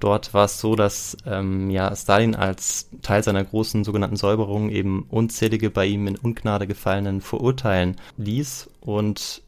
Dort war es so, dass ähm, ja, Stalin als Teil seiner großen sogenannten Säuberung eben unzählige bei ihm in Ungnade gefallenen verurteilen ließ und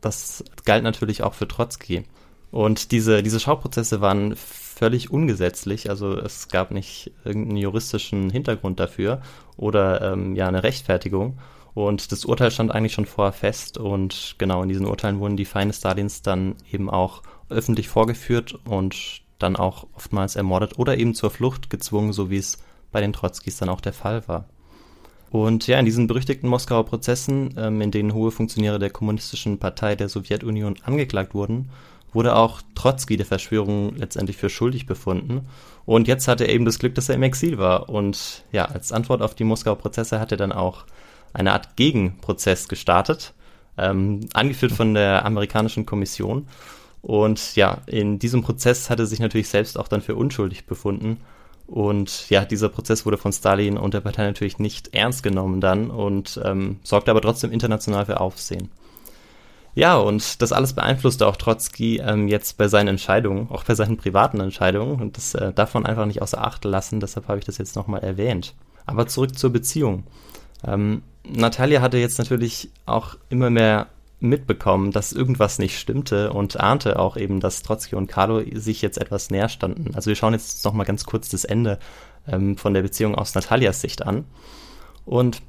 das galt natürlich auch für Trotzki. Und diese, diese Schauprozesse waren völlig ungesetzlich, also es gab nicht irgendeinen juristischen Hintergrund dafür oder ähm, ja eine Rechtfertigung. Und das Urteil stand eigentlich schon vorher fest und genau in diesen Urteilen wurden die Feinde Stalins dann eben auch öffentlich vorgeführt und dann auch oftmals ermordet oder eben zur Flucht gezwungen, so wie es bei den Trotzkis dann auch der Fall war. Und ja, in diesen berüchtigten Moskauer Prozessen, ähm, in denen hohe Funktionäre der kommunistischen Partei der Sowjetunion angeklagt wurden, wurde auch Trotzki der Verschwörung letztendlich für schuldig befunden. Und jetzt hatte er eben das Glück, dass er im Exil war. Und ja, als Antwort auf die Moskauer Prozesse hat er dann auch eine Art Gegenprozess gestartet, ähm, angeführt von der amerikanischen Kommission. Und ja, in diesem Prozess hat er sich natürlich selbst auch dann für unschuldig befunden. Und ja, dieser Prozess wurde von Stalin und der Partei natürlich nicht ernst genommen dann und ähm, sorgte aber trotzdem international für Aufsehen. Ja, und das alles beeinflusste auch Trotzki ähm, jetzt bei seinen Entscheidungen, auch bei seinen privaten Entscheidungen. Und das äh, man einfach nicht außer Acht lassen, deshalb habe ich das jetzt nochmal erwähnt. Aber zurück zur Beziehung. Ähm, Natalia hatte jetzt natürlich auch immer mehr mitbekommen, dass irgendwas nicht stimmte und ahnte auch eben, dass Trotzki und Carlo sich jetzt etwas näher standen. Also wir schauen jetzt nochmal ganz kurz das Ende ähm, von der Beziehung aus Natalias Sicht an. Und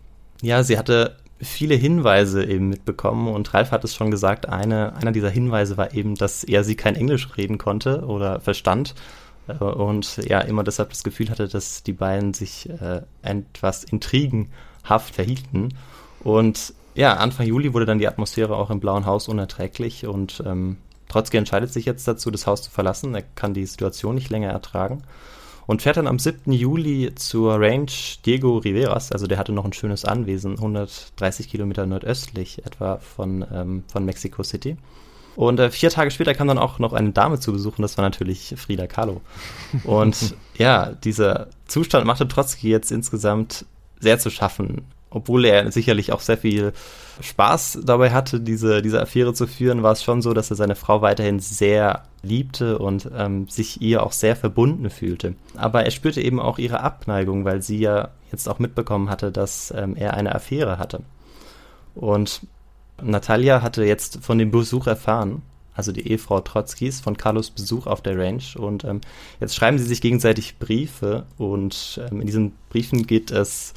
ja, sie hatte viele Hinweise eben mitbekommen. Und Ralf hat es schon gesagt, eine, einer dieser Hinweise war eben, dass er sie kein Englisch reden konnte oder verstand. Äh, und ja immer deshalb das Gefühl hatte, dass die beiden sich äh, etwas intrigenhaft verhielten. Und ja, Anfang Juli wurde dann die Atmosphäre auch im Blauen Haus unerträglich. Und ähm, Trotzki entscheidet sich jetzt dazu, das Haus zu verlassen. Er kann die Situation nicht länger ertragen und fährt dann am 7. Juli zur Range Diego Riveras. Also der hatte noch ein schönes Anwesen, 130 Kilometer nordöstlich etwa von, ähm, von Mexico City. Und äh, vier Tage später kam dann auch noch eine Dame zu besuchen, das war natürlich Frida Kahlo. Und *laughs* ja, dieser Zustand machte Trotzki jetzt insgesamt sehr zu schaffen. Obwohl er sicherlich auch sehr viel Spaß dabei hatte, diese, diese Affäre zu führen, war es schon so, dass er seine Frau weiterhin sehr liebte und ähm, sich ihr auch sehr verbunden fühlte. Aber er spürte eben auch ihre Abneigung, weil sie ja jetzt auch mitbekommen hatte, dass ähm, er eine Affäre hatte. Und Natalia hatte jetzt von dem Besuch erfahren, also die Ehefrau Trotzkis, von Carlos Besuch auf der Range. Und ähm, jetzt schreiben sie sich gegenseitig Briefe und ähm, in diesen Briefen geht es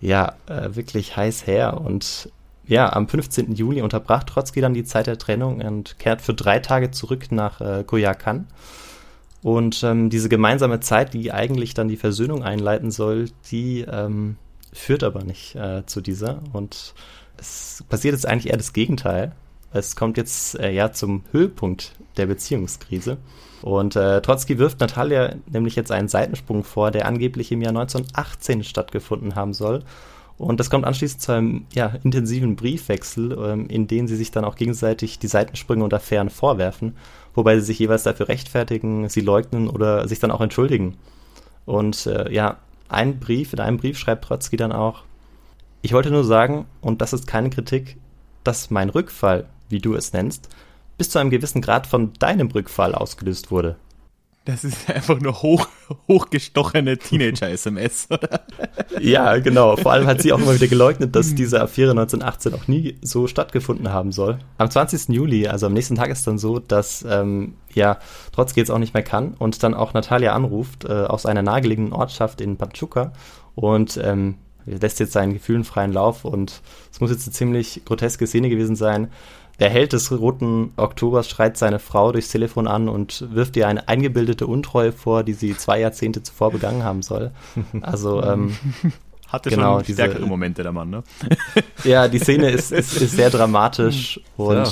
ja äh, wirklich heiß her. Und ja, am 15. Juli unterbrach Trotzki dann die Zeit der Trennung und kehrt für drei Tage zurück nach äh, Koyakan. Und ähm, diese gemeinsame Zeit, die eigentlich dann die Versöhnung einleiten soll, die ähm, führt aber nicht äh, zu dieser. Und es passiert jetzt eigentlich eher das Gegenteil. Es kommt jetzt äh, ja zum Höhepunkt der Beziehungskrise. Und äh, Trotzki wirft Natalia nämlich jetzt einen Seitensprung vor, der angeblich im Jahr 1918 stattgefunden haben soll. Und das kommt anschließend zu einem ja, intensiven Briefwechsel, ähm, in dem sie sich dann auch gegenseitig die Seitensprünge und Affären vorwerfen, wobei sie sich jeweils dafür rechtfertigen, sie leugnen oder sich dann auch entschuldigen. Und äh, ja, ein Brief, in einem Brief schreibt Trotzki dann auch, ich wollte nur sagen, und das ist keine Kritik, dass mein Rückfall, wie du es nennst, bis zu einem gewissen Grad von deinem Rückfall ausgelöst wurde. Das ist einfach nur hoch, hochgestochene Teenager-SMS, oder? *laughs* Ja, genau. Vor allem hat sie auch immer wieder geleugnet, dass diese Affäre 1918 auch nie so stattgefunden haben soll. Am 20. Juli, also am nächsten Tag ist dann so, dass ähm, ja Trotzki jetzt auch nicht mehr kann und dann auch Natalia anruft äh, aus einer nahegelegenen Ortschaft in Pachuca und ähm, lässt jetzt seinen Gefühlen freien Lauf und es muss jetzt eine ziemlich groteske Szene gewesen sein. Der Held des Roten Oktobers schreit seine Frau durchs Telefon an und wirft ihr eine eingebildete Untreue vor, die sie zwei Jahrzehnte zuvor begangen haben soll. Also, ähm, *laughs* Hatte Genau, schon diese- stärkere Momente, der Mann, ne? *laughs* ja, die Szene ist, *laughs* ist, ist sehr dramatisch und Ja.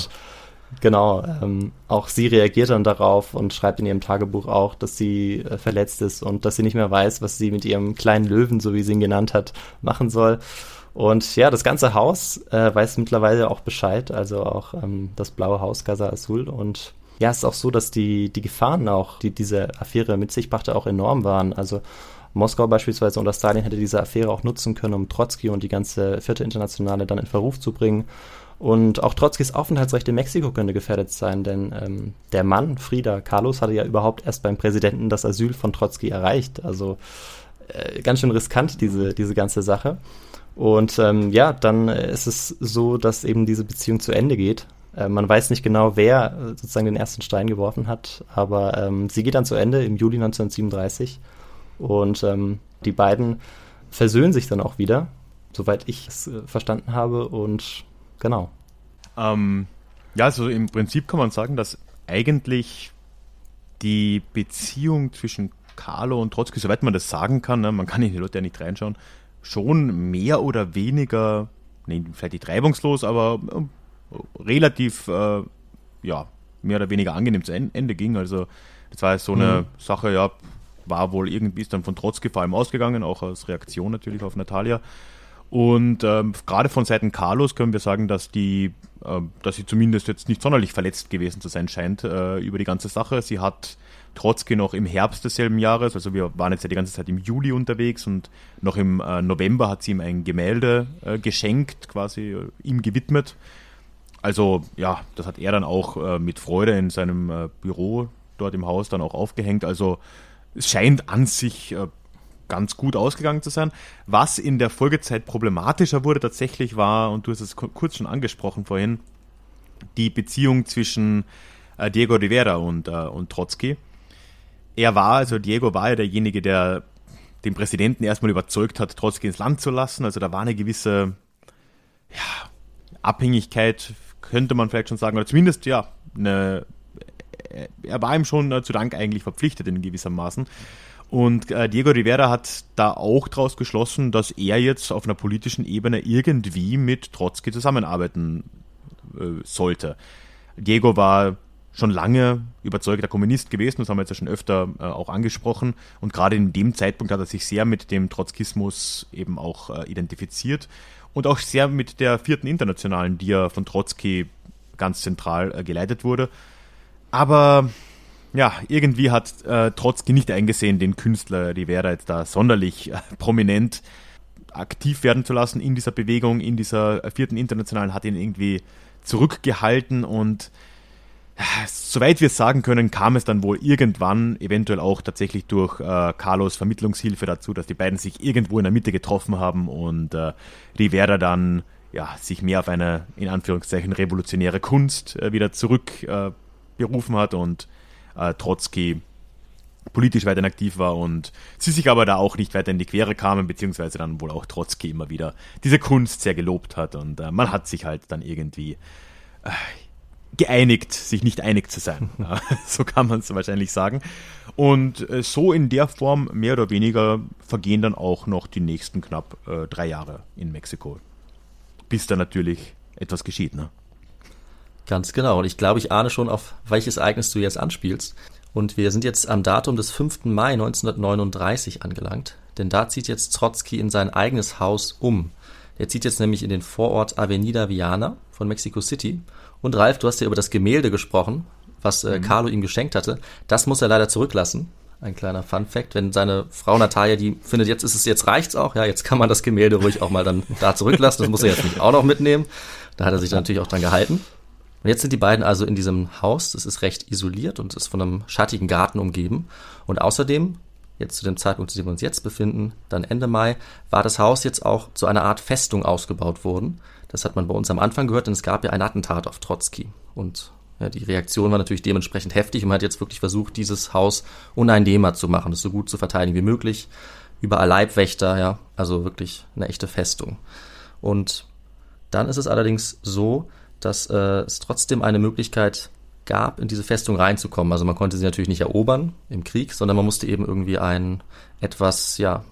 genau, ähm, auch sie reagiert dann darauf und schreibt in ihrem Tagebuch auch, dass sie äh, verletzt ist und dass sie nicht mehr weiß, was sie mit ihrem kleinen Löwen, so wie sie ihn genannt hat, machen soll. Und ja, das ganze Haus äh, weiß mittlerweile auch Bescheid, also auch ähm, das blaue Haus Casa Azul. Und ja, es ist auch so, dass die, die Gefahren auch, die diese Affäre mit sich brachte, auch enorm waren. Also Moskau beispielsweise unter Stalin hätte diese Affäre auch nutzen können, um Trotzki und die ganze vierte Internationale dann in Verruf zu bringen. Und auch Trotzkis Aufenthaltsrecht in Mexiko könnte gefährdet sein, denn ähm, der Mann, Frida Carlos, hatte ja überhaupt erst beim Präsidenten das Asyl von Trotzki erreicht. Also äh, ganz schön riskant, diese, diese ganze Sache. Und ähm, ja, dann äh, ist es so, dass eben diese Beziehung zu Ende geht. Äh, man weiß nicht genau, wer äh, sozusagen den ersten Stein geworfen hat, aber ähm, sie geht dann zu Ende im Juli 1937 und ähm, die beiden versöhnen sich dann auch wieder, soweit ich es äh, verstanden habe. Und genau. Ähm, ja, also im Prinzip kann man sagen, dass eigentlich die Beziehung zwischen Carlo und Trotzki, soweit man das sagen kann, ne, man kann in die Leute ja nicht reinschauen, schon mehr oder weniger, nee, vielleicht nicht reibungslos, aber ähm, relativ, äh, ja, mehr oder weniger angenehm zu En- Ende ging. Also das war so eine Sache, ja, war wohl irgendwie ist dann von Trotzki vor allem ausgegangen, auch als Reaktion natürlich auf Natalia. Und ähm, gerade von Seiten Carlos können wir sagen, dass die, äh, dass sie zumindest jetzt nicht sonderlich verletzt gewesen zu sein scheint äh, über die ganze Sache. Sie hat Trotzki noch im Herbst desselben Jahres, also wir waren jetzt ja die ganze Zeit im Juli unterwegs und noch im äh, November hat sie ihm ein Gemälde äh, geschenkt, quasi äh, ihm gewidmet. Also ja, das hat er dann auch äh, mit Freude in seinem äh, Büro dort im Haus dann auch aufgehängt. Also es scheint an sich äh, ganz gut ausgegangen zu sein. Was in der Folgezeit problematischer wurde tatsächlich war, und du hast es ku- kurz schon angesprochen vorhin, die Beziehung zwischen Diego Rivera und, und Trotzki. Er war, also Diego war ja derjenige, der den Präsidenten erstmal überzeugt hat, Trotzki ins Land zu lassen. Also da war eine gewisse ja, Abhängigkeit, könnte man vielleicht schon sagen, oder zumindest ja, eine, er war ihm schon äh, zu Dank eigentlich verpflichtet in gewissem Maßen. Und äh, Diego Rivera hat da auch daraus geschlossen, dass er jetzt auf einer politischen Ebene irgendwie mit Trotzki zusammenarbeiten äh, sollte. Diego war schon lange überzeugter Kommunist gewesen, das haben wir jetzt ja schon öfter äh, auch angesprochen. Und gerade in dem Zeitpunkt hat er sich sehr mit dem Trotzkismus eben auch äh, identifiziert und auch sehr mit der vierten Internationalen, die ja von Trotzki ganz zentral äh, geleitet wurde. Aber ja, irgendwie hat Trotzki nicht eingesehen, den Künstler Rivera jetzt da sonderlich prominent aktiv werden zu lassen in dieser Bewegung, in dieser vierten Internationalen, hat ihn irgendwie zurückgehalten und soweit wir es sagen können, kam es dann wohl irgendwann, eventuell auch tatsächlich durch äh, Carlos Vermittlungshilfe dazu, dass die beiden sich irgendwo in der Mitte getroffen haben und äh, Rivera dann ja, sich mehr auf eine, in Anführungszeichen, revolutionäre Kunst äh, wieder zurückberufen äh, hat und äh, Trotzki politisch weiterhin aktiv war und sie sich aber da auch nicht weiter in die Quere kamen, beziehungsweise dann wohl auch Trotzki immer wieder diese Kunst sehr gelobt hat und äh, man hat sich halt dann irgendwie äh, geeinigt, sich nicht einig zu sein. *laughs* so kann man es wahrscheinlich sagen. Und äh, so in der Form mehr oder weniger vergehen dann auch noch die nächsten knapp äh, drei Jahre in Mexiko. Bis da natürlich etwas geschieht, ne? Ganz genau. Und ich glaube, ich ahne schon, auf welches Ereignis du jetzt anspielst. Und wir sind jetzt am Datum des 5. Mai 1939 angelangt. Denn da zieht jetzt Trotzki in sein eigenes Haus um. Er zieht jetzt nämlich in den Vorort Avenida Viana von Mexico City. Und Ralf, du hast ja über das Gemälde gesprochen, was äh, mhm. Carlo ihm geschenkt hatte. Das muss er leider zurücklassen. Ein kleiner Fun Fact, wenn seine Frau Natalia, die findet, jetzt ist es, jetzt reicht's auch, ja, jetzt kann man das Gemälde ruhig auch mal dann da zurücklassen. Das muss er jetzt nicht auch noch mitnehmen. Da hat er sich natürlich auch dran gehalten. Und jetzt sind die beiden also in diesem Haus. Das ist recht isoliert und ist von einem schattigen Garten umgeben. Und außerdem, jetzt zu dem Zeitpunkt, zu dem wir uns jetzt befinden, dann Ende Mai, war das Haus jetzt auch zu einer Art Festung ausgebaut worden. Das hat man bei uns am Anfang gehört, denn es gab ja ein Attentat auf Trotzki. Und ja, die Reaktion war natürlich dementsprechend heftig und man hat jetzt wirklich versucht, dieses Haus uneinnehmbar zu machen, es so gut zu verteidigen wie möglich. Überall Leibwächter, ja, also wirklich eine echte Festung. Und dann ist es allerdings so, dass äh, es trotzdem eine Möglichkeit gab, in diese Festung reinzukommen. Also man konnte sie natürlich nicht erobern im Krieg, sondern man musste eben irgendwie einen etwas, ja,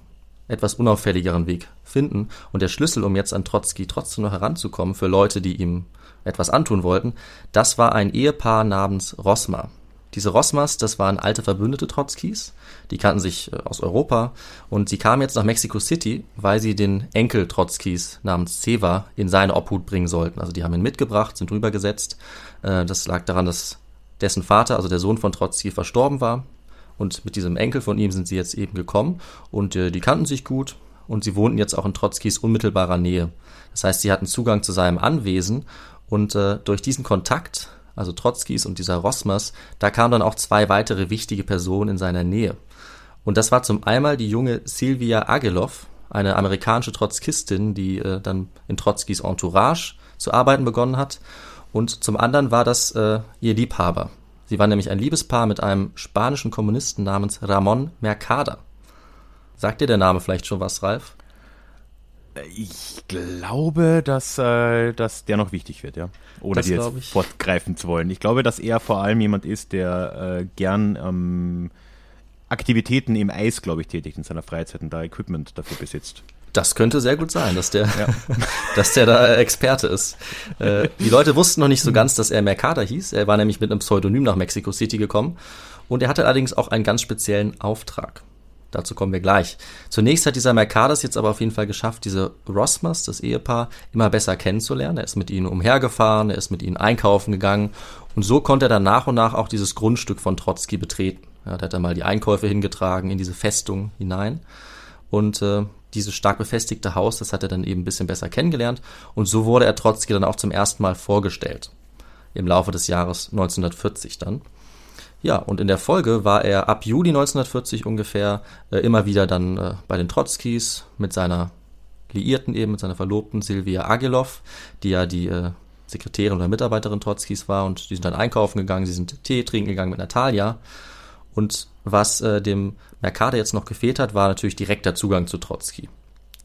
etwas unauffälligeren Weg finden. Und der Schlüssel, um jetzt an Trotzki trotzdem noch heranzukommen, für Leute, die ihm etwas antun wollten, das war ein Ehepaar namens Rosma. Diese Rosmas, das waren alte Verbündete Trotzkis, die kannten sich äh, aus Europa und sie kamen jetzt nach Mexico City, weil sie den Enkel Trotzkis namens Ceva in seine Obhut bringen sollten. Also die haben ihn mitgebracht, sind rübergesetzt. Äh, das lag daran, dass dessen Vater, also der Sohn von Trotzki, verstorben war. Und mit diesem Enkel von ihm sind sie jetzt eben gekommen und äh, die kannten sich gut und sie wohnten jetzt auch in Trotzkis unmittelbarer Nähe. Das heißt, sie hatten Zugang zu seinem Anwesen und durch diesen Kontakt also Trotzkis und dieser Rosmers, da kamen dann auch zwei weitere wichtige Personen in seiner Nähe. Und das war zum einmal die junge Silvia Agelov, eine amerikanische Trotzkistin, die äh, dann in Trotzkis Entourage zu arbeiten begonnen hat. Und zum anderen war das äh, ihr Liebhaber. Sie war nämlich ein Liebespaar mit einem spanischen Kommunisten namens Ramon Mercader. Sagt dir der Name vielleicht schon was, Ralf? Ich glaube, dass, äh, dass der noch wichtig wird, ja. Ohne das dir jetzt ich. fortgreifen zu wollen. Ich glaube, dass er vor allem jemand ist, der äh, gern ähm, Aktivitäten im Eis, glaube ich, tätigt in seiner Freizeit und da Equipment dafür besitzt. Das könnte sehr gut sein, dass der, ja. *laughs* dass der da Experte ist. Äh, die Leute wussten noch nicht so ganz, dass er Mercader hieß. Er war nämlich mit einem Pseudonym nach Mexico City gekommen. Und er hatte allerdings auch einen ganz speziellen Auftrag. Dazu kommen wir gleich. Zunächst hat dieser Mercados jetzt aber auf jeden Fall geschafft, diese Rosmas, das Ehepaar, immer besser kennenzulernen. Er ist mit ihnen umhergefahren, er ist mit ihnen einkaufen gegangen und so konnte er dann nach und nach auch dieses Grundstück von Trotzki betreten. Ja, da hat er mal die Einkäufe hingetragen in diese Festung hinein und äh, dieses stark befestigte Haus, das hat er dann eben ein bisschen besser kennengelernt und so wurde er Trotzki dann auch zum ersten Mal vorgestellt. Im Laufe des Jahres 1940 dann. Ja, und in der Folge war er ab Juli 1940 ungefähr äh, immer wieder dann äh, bei den Trotzkis mit seiner Liierten eben, mit seiner Verlobten Silvia Agilov, die ja die äh, Sekretärin oder Mitarbeiterin Trotzkis war und die sind dann einkaufen gegangen, sie sind Tee trinken gegangen mit Natalia. Und was äh, dem Mercader jetzt noch gefehlt hat, war natürlich direkter Zugang zu Trotzki.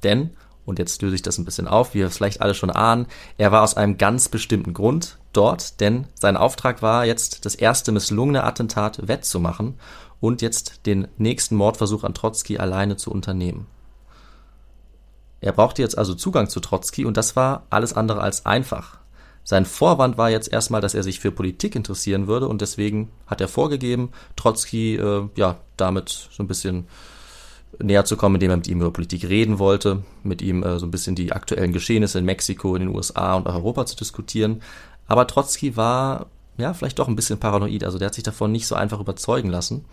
Denn und jetzt löse ich das ein bisschen auf, wie wir vielleicht alle schon ahnen, er war aus einem ganz bestimmten Grund dort, denn sein Auftrag war jetzt, das erste misslungene Attentat wettzumachen und jetzt den nächsten Mordversuch an Trotzki alleine zu unternehmen. Er brauchte jetzt also Zugang zu Trotzki und das war alles andere als einfach. Sein Vorwand war jetzt erstmal, dass er sich für Politik interessieren würde und deswegen hat er vorgegeben, Trotzki äh, ja damit so ein bisschen näher zu kommen, indem er mit ihm über Politik reden wollte, mit ihm äh, so ein bisschen die aktuellen Geschehnisse in Mexiko, in den USA und auch Europa zu diskutieren. Aber Trotzki war ja vielleicht doch ein bisschen paranoid, also der hat sich davon nicht so einfach überzeugen lassen.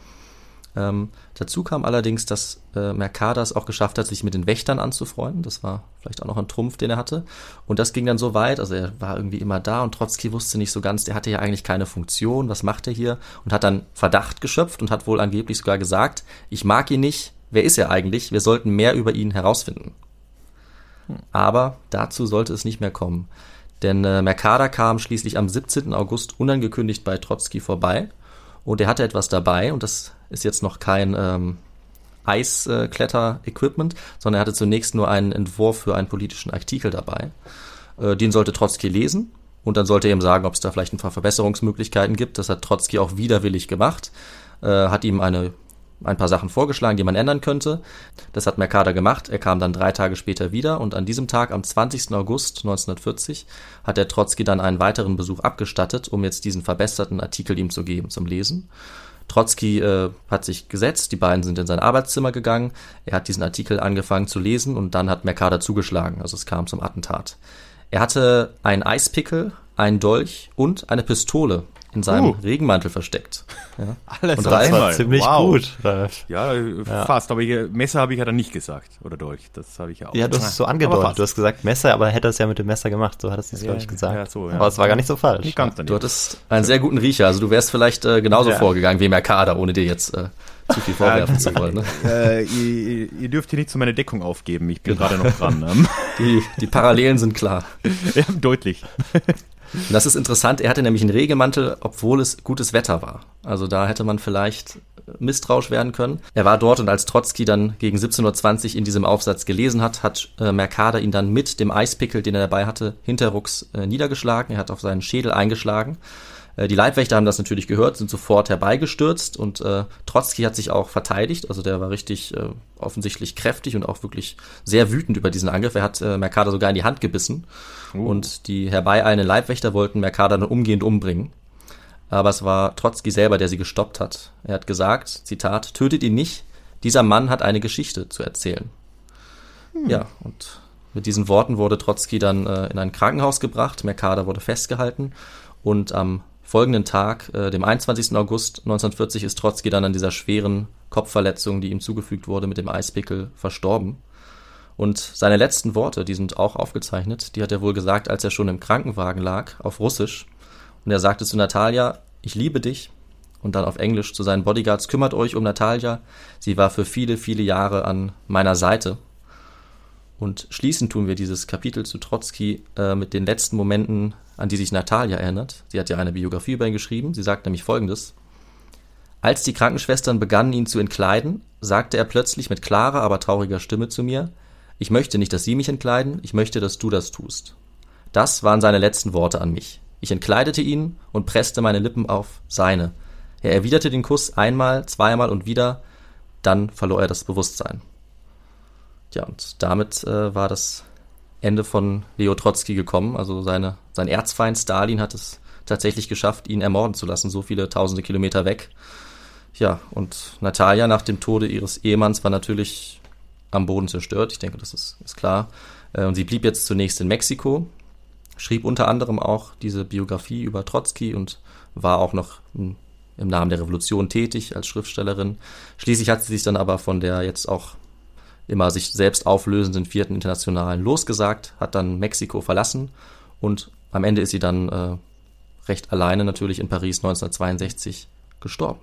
Ähm, dazu kam allerdings, dass äh, Mercader es auch geschafft hat, sich mit den Wächtern anzufreunden. Das war vielleicht auch noch ein Trumpf, den er hatte. Und das ging dann so weit, also er war irgendwie immer da und Trotzki wusste nicht so ganz, der hatte ja eigentlich keine Funktion, was macht er hier? Und hat dann Verdacht geschöpft und hat wohl angeblich sogar gesagt, ich mag ihn nicht, wer ist er eigentlich? Wir sollten mehr über ihn herausfinden. Aber dazu sollte es nicht mehr kommen. Denn äh, Mercader kam schließlich am 17. August unangekündigt bei Trotzki vorbei und er hatte etwas dabei und das ist jetzt noch kein ähm, Eiskletter-Equipment, sondern er hatte zunächst nur einen Entwurf für einen politischen Artikel dabei. Äh, den sollte Trotzki lesen und dann sollte er ihm sagen, ob es da vielleicht ein paar Verbesserungsmöglichkeiten gibt. Das hat Trotzki auch widerwillig gemacht, äh, hat ihm eine ein paar Sachen vorgeschlagen, die man ändern könnte. Das hat Mercader gemacht. Er kam dann drei Tage später wieder und an diesem Tag, am 20. August 1940, hat der Trotzki dann einen weiteren Besuch abgestattet, um jetzt diesen verbesserten Artikel ihm zu geben zum Lesen. Trotzki äh, hat sich gesetzt, die beiden sind in sein Arbeitszimmer gegangen, er hat diesen Artikel angefangen zu lesen und dann hat Mercader zugeschlagen, also es kam zum Attentat. Er hatte einen Eispickel, einen Dolch und eine Pistole in seinem Uh. Regenmantel versteckt. *laughs* Ja. Alles Und Ralf war ziemlich wow. gut. Ralf. Ja, fast. Aber ich, Messer habe ich ja dann nicht gesagt. Oder Dolch. Das habe ich ja auch. Ja, du hast es so angedeutet. Du hast gesagt Messer, aber er hätte es ja mit dem Messer gemacht. So hattest du es, glaube ich, gesagt. ja, so, ja. Aber es war gar nicht so falsch. Nicht ganz Du hattest einen sehr guten Riecher, also du wärst vielleicht äh, genauso Ja. vorgegangen wie Mercader, ohne dir jetzt äh, zu viel vorwerfen zu wollen. Ne? *laughs* Äh, ihr, ihr dürft hier nicht so meine Deckung aufgeben. Ich bin gerade noch dran. Ähm, Die, die Parallelen sind klar. *laughs* ja, deutlich. Und das ist interessant, er hatte nämlich einen Regenmantel, obwohl es gutes Wetter war. Also da hätte man vielleicht misstrauisch werden können. Er war dort und als Trotzki dann gegen 17.20 Uhr in diesem Aufsatz gelesen hat, hat äh, Mercader ihn dann mit dem Eispickel, den er dabei hatte, hinterrucks äh, niedergeschlagen. Er hat auf seinen Schädel eingeschlagen. Äh, die Leibwächter haben das natürlich gehört, sind sofort herbeigestürzt und äh, Trotzki hat sich auch verteidigt. Also der war richtig äh, offensichtlich kräftig und auch wirklich sehr wütend über diesen Angriff. Er hat äh, Mercader sogar in die Hand gebissen und die herbeieilenden Leibwächter wollten Mercader dann umgehend umbringen. Aber es war Trotzki selber, der sie gestoppt hat. Er hat gesagt, Zitat, tötet ihn nicht, dieser Mann hat eine Geschichte zu erzählen. Ja, und mit diesen Worten wurde Trotzki dann äh, in ein Krankenhaus gebracht, Mercader wurde festgehalten und am folgenden Tag, äh, dem 21. August 1940, ist Trotzki dann an dieser schweren Kopfverletzung, die ihm zugefügt wurde, mit dem Eispickel verstorben. Und seine letzten Worte, die sind auch aufgezeichnet, die hat er wohl gesagt, als er schon im Krankenwagen lag, auf Russisch. Und er sagte zu Natalia, ich liebe dich. Und dann auf Englisch zu seinen Bodyguards, kümmert euch um Natalia. Sie war für viele, viele Jahre an meiner Seite. Und schließen tun wir dieses Kapitel zu Trotzki äh, mit den letzten Momenten, an die sich Natalia erinnert. Sie hat ja eine Biografie über ihn geschrieben. Sie sagt nämlich folgendes. Als die Krankenschwestern begannen, ihn zu entkleiden, sagte er plötzlich mit klarer, aber trauriger Stimme zu mir, ich möchte nicht, dass Sie mich entkleiden, ich möchte, dass du das tust. Das waren seine letzten Worte an mich. Ich entkleidete ihn und presste meine Lippen auf seine. Er erwiderte den Kuss einmal, zweimal und wieder, dann verlor er das Bewusstsein. Ja, und damit äh, war das Ende von Leo Trotzki gekommen. Also seine, sein Erzfeind Stalin hat es tatsächlich geschafft, ihn ermorden zu lassen, so viele tausende Kilometer weg. Ja, und Natalia nach dem Tode ihres Ehemanns war natürlich am Boden zerstört. Ich denke, das ist, ist klar. Äh, Und sie blieb jetzt zunächst in Mexiko, schrieb unter anderem auch diese Biografie über Trotzki und war auch noch im, im Namen der Revolution tätig als Schriftstellerin. Schließlich hat sie sich dann aber von der jetzt auch immer sich selbst auflösenden vierten Internationalen losgesagt, hat dann Mexiko verlassen und am Ende ist sie dann äh, recht alleine natürlich in Paris 1962 gestorben.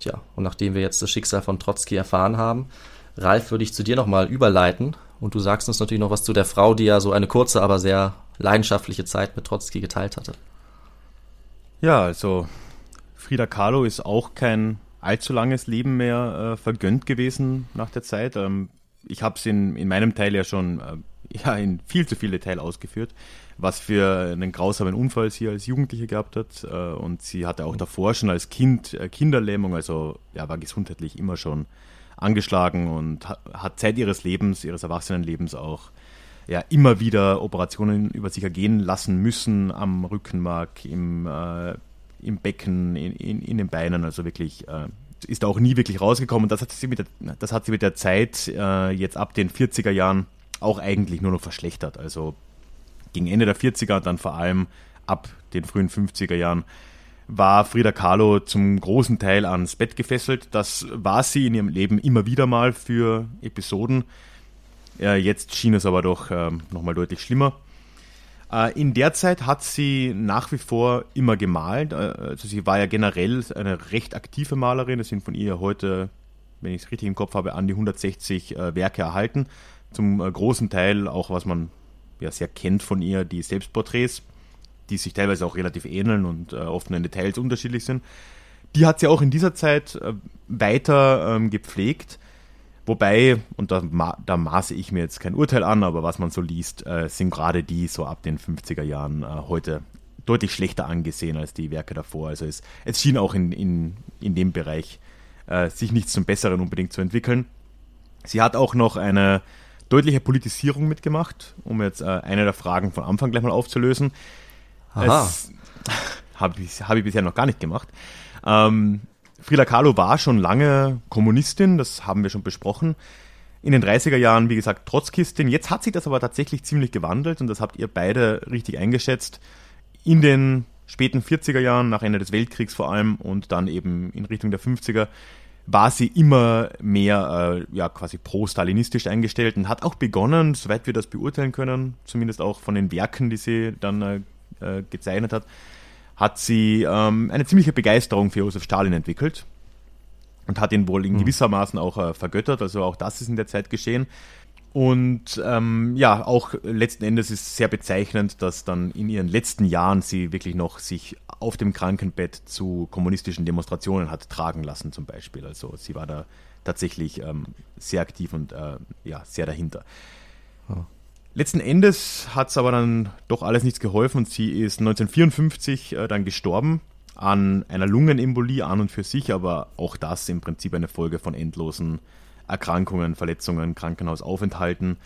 Tja, und nachdem wir jetzt das Schicksal von Trotzki erfahren haben, Ralf, würde ich zu dir nochmal überleiten und du sagst uns natürlich noch was zu der Frau, die ja so eine kurze, aber sehr leidenschaftliche Zeit mit Trotzki geteilt hatte. Ja, also Frida Kahlo ist auch kein allzu langes Leben mehr äh, vergönnt gewesen nach der Zeit. Ähm, ich habe es in, in meinem Teil ja schon äh, *laughs* ja, in viel zu viel Detail ausgeführt, was für einen grausamen Unfall sie als Jugendliche gehabt hat. Äh, und sie hatte auch davor schon als Kind äh, Kinderlähmung, also ja, war gesundheitlich immer schon angeschlagen und ha hat Zeit ihres Lebens, ihres Erwachsenenlebens auch ja immer wieder Operationen über sich ergehen lassen müssen am Rückenmark, im, äh, im Becken, in, in, in, den Beinen. Also wirklich äh, ist da auch nie wirklich rausgekommen. Das hat sie mit der, das hat sie mit der Zeit äh, jetzt ab den 40er Jahren auch eigentlich nur noch verschlechtert. Also gegen Ende der 40er, dann vor allem ab den frühen 50er Jahren, war Frida Kahlo zum großen Teil ans Bett gefesselt. Das war sie in ihrem Leben immer wieder mal für Episoden. Äh, jetzt schien es aber doch äh, nochmal deutlich schlimmer. Äh, in der Zeit hat sie nach wie vor immer gemalt. Äh, also sie war ja generell eine recht aktive Malerin. Es sind von ihr heute, wenn ich es richtig im Kopf habe, an die 160 äh, Werke erhalten. Zum großen Teil auch, was man ja sehr kennt von ihr, die Selbstporträts, die sich teilweise auch relativ ähneln und oft in Details unterschiedlich sind. Die hat sie auch in dieser Zeit weiter ähm, gepflegt. Wobei, und da, da, maße ich mir jetzt kein Urteil an, aber was man so liest, äh, sind gerade die so ab den 50er Jahren äh, heute deutlich schlechter angesehen als die Werke davor. Also es, es schien auch in, in, in dem Bereich äh, sich nichts zum Besseren unbedingt zu entwickeln. Sie hat auch noch eine deutliche Politisierung mitgemacht, um jetzt äh, eine der Fragen von Anfang gleich mal aufzulösen. *laughs* Habe ich, hab ich bisher noch gar nicht gemacht. Ähm, Frida Kahlo war schon lange Kommunistin, das haben wir schon besprochen. In den 30er Jahren, wie gesagt, Trotzkistin. Jetzt hat sich das aber tatsächlich ziemlich gewandelt und das habt ihr beide richtig eingeschätzt. In den späten 40er Jahren, nach Ende des Weltkriegs vor allem und dann eben in Richtung der 50er, war sie immer mehr äh, ja, quasi pro-stalinistisch eingestellt und hat auch begonnen, soweit wir das beurteilen können, zumindest auch von den Werken, die sie dann äh, äh gezeichnet hat, hat sie ähm, eine ziemliche Begeisterung für Josef Stalin entwickelt und hat ihn wohl in hm. gewissermaßen auch äh, vergöttert. Also auch das ist in der Zeit geschehen. Und ähm, ja, auch letzten Endes ist sehr bezeichnend, dass dann in ihren letzten Jahren sie wirklich noch sich auf dem Krankenbett zu kommunistischen Demonstrationen hat tragen lassen, zum Beispiel. Also sie war da tatsächlich ähm, sehr aktiv und äh, ja, sehr dahinter. Oh. Letzten Endes hat es aber dann doch alles nichts geholfen und sie ist 1954 äh, dann gestorben an einer Lungenembolie an und für sich, aber auch das im Prinzip eine Folge von endlosen Erkrankungen, Verletzungen, Krankenhausaufenthalten.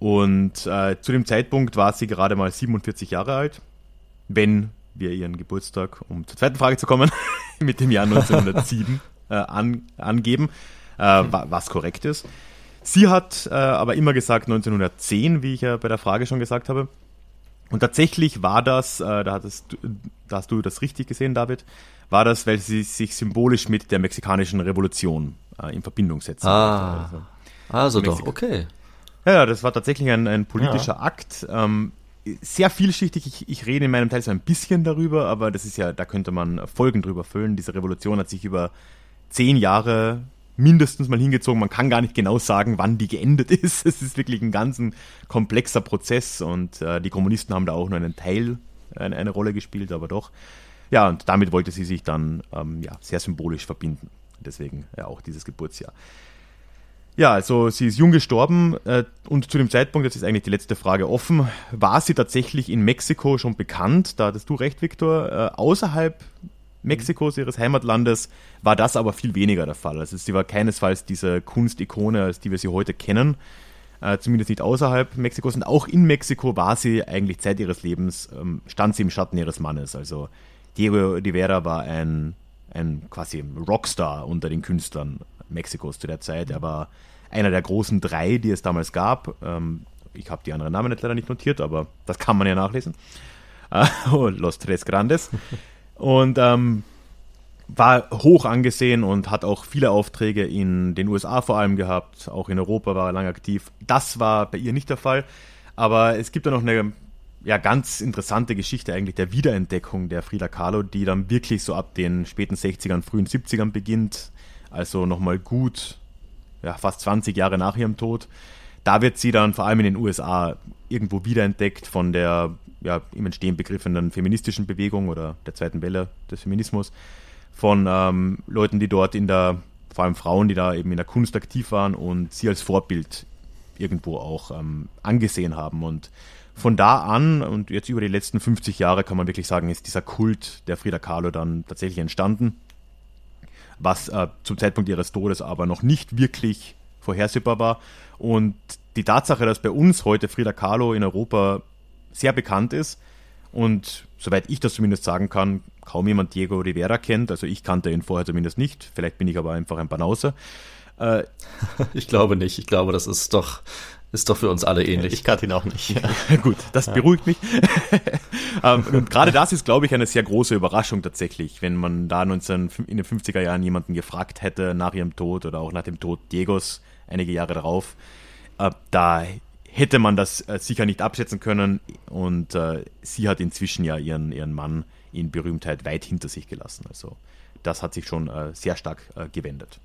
Und äh, zu dem Zeitpunkt war sie gerade mal 47 Jahre alt, wenn wir ihren Geburtstag, um zur zweiten Frage zu kommen, *laughs* mit dem Jahr 1907 *laughs* äh, an, angeben, äh, was korrekt ist. Sie hat äh, aber immer gesagt 1910, wie ich ja bei der Frage schon gesagt habe. Und tatsächlich war das, äh, da, hattest, da hast du das richtig gesehen, David, war das, weil sie sich symbolisch mit der mexikanischen Revolution äh, in Verbindung setzen. Ah, also, also doch, okay. Ja, das war tatsächlich ein, ein politischer ja. Akt. Ähm, sehr vielschichtig. Ich, ich, rede in meinem Teil so ein bisschen darüber, aber das ist ja, da könnte man Folgen drüber füllen. Diese Revolution hat sich über zehn Jahre mindestens mal hingezogen. Man kann gar nicht genau sagen, wann die geendet *laughs* ist. Es ist wirklich ein ganz ein komplexer Prozess und äh, die Kommunisten haben da auch nur einen Teil, eine, eine, Rolle gespielt, aber doch. Ja, und damit wollte sie sich dann ähm, ja, sehr symbolisch verbinden. Deswegen ja auch dieses Geburtsjahr. Ja, also sie ist jung gestorben äh, und zu dem Zeitpunkt, das ist eigentlich die letzte Frage offen, war sie tatsächlich in Mexiko schon bekannt? Da hattest du recht, Viktor. Äh, außerhalb Mexikos, ihres Heimatlandes, war das aber viel weniger der Fall. Also sie war keinesfalls diese Kunstikone, als die wir sie heute kennen, äh, zumindest nicht außerhalb Mexikos. Und auch in Mexiko war sie eigentlich Zeit ihres Lebens, ähm, stand sie im Schatten ihres Mannes. Also Diego Rivera war ein, ein quasi Rockstar unter den Künstlern Mexikos zu der Zeit. Er war einer der großen drei, die es damals gab. Ähm, ich habe die anderen Namen nicht leider nicht notiert, aber das kann man ja nachlesen. Uh, *laughs* Los Tres Grandes. Und ähm, war hoch angesehen und hat auch viele Aufträge in den USA vor allem gehabt. Auch in Europa war er lange aktiv. Das war bei ihr nicht der Fall. Aber es gibt da noch eine ja, ganz interessante Geschichte eigentlich der Wiederentdeckung der Frida Kahlo, die dann wirklich so ab den späten 60ern, frühen 70ern beginnt. Also nochmal gut, ja, fast 20 Jahre nach ihrem Tod. Da wird sie dann vor allem in den USA irgendwo wiederentdeckt von der ja, im Entstehen begriffenen feministischen Bewegung oder der zweiten Welle des Feminismus von ähm, Leuten, die dort in der, vor allem Frauen, die da eben in der Kunst aktiv waren und sie als Vorbild irgendwo auch ähm, angesehen haben. Und von da an und jetzt über die letzten 50 Jahre kann man wirklich sagen, ist dieser Kult der Frida Kahlo dann tatsächlich entstanden, was äh, zum Zeitpunkt ihres Todes aber noch nicht wirklich vorhersehbar war. Und die Tatsache, dass bei uns heute Frida Kahlo in Europa sehr bekannt ist und soweit ich das zumindest sagen kann, kaum jemand Diego Rivera kennt. Also ich kannte ihn vorher zumindest nicht. Vielleicht bin ich aber einfach ein Banauser. Äh, ich glaube nicht. Ich glaube, das ist doch, ist doch für uns alle ähnlich. Ich kannte ihn auch nicht. *laughs* Gut, das beruhigt mich. *laughs* ähm, und gerade das ist, glaube ich, eine sehr große Überraschung tatsächlich, wenn man da 19, in den 50er Jahren jemanden gefragt hätte nach ihrem Tod oder auch nach dem Tod Diegos einige Jahre darauf. Äh, da hätte man das äh, sicher nicht abschätzen können und äh, sie hat inzwischen ja ihren, ihren Mann in Berühmtheit weit hinter sich gelassen. Also das hat sich schon äh, sehr stark äh, gewendet.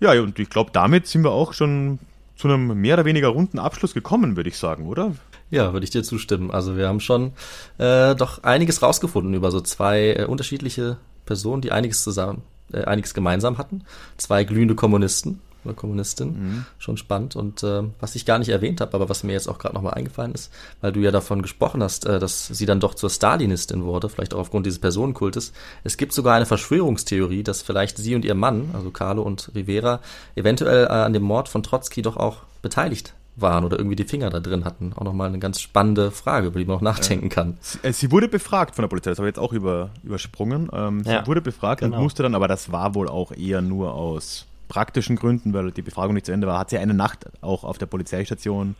Ja, und ich glaube, damit sind wir auch schon zu einem mehr oder weniger runden Abschluss gekommen, würde ich sagen, oder? Ja, würde ich dir zustimmen. Also wir haben schon äh, doch einiges rausgefunden über so zwei unterschiedliche Personen, die einiges zusammen, einiges gemeinsam hatten. Zwei glühende Kommunisten oder Kommunistin. Mhm. Schon spannend. Und äh, was ich gar nicht erwähnt habe, aber was mir jetzt auch gerade nochmal eingefallen ist, weil du ja davon gesprochen hast, äh, dass sie dann doch zur Stalinistin wurde, vielleicht auch aufgrund dieses Personenkultes. Es gibt sogar eine Verschwörungstheorie, dass vielleicht sie und ihr Mann, also Carlo und Rivera, eventuell äh, an dem Mord von Trotzki doch auch beteiligt waren oder irgendwie die Finger da drin hatten. Auch nochmal eine ganz spannende Frage, über die man auch nachdenken kann. Sie, äh, sie wurde befragt von der Polizei, das habe ich jetzt auch über, übersprungen. Ähm, ja, sie wurde befragt genau. und musste dann, aber das war wohl auch eher nur aus praktischen Gründen, weil die Befragung nicht zu Ende war, hat sie eine Nacht auch auf der Polizeistation,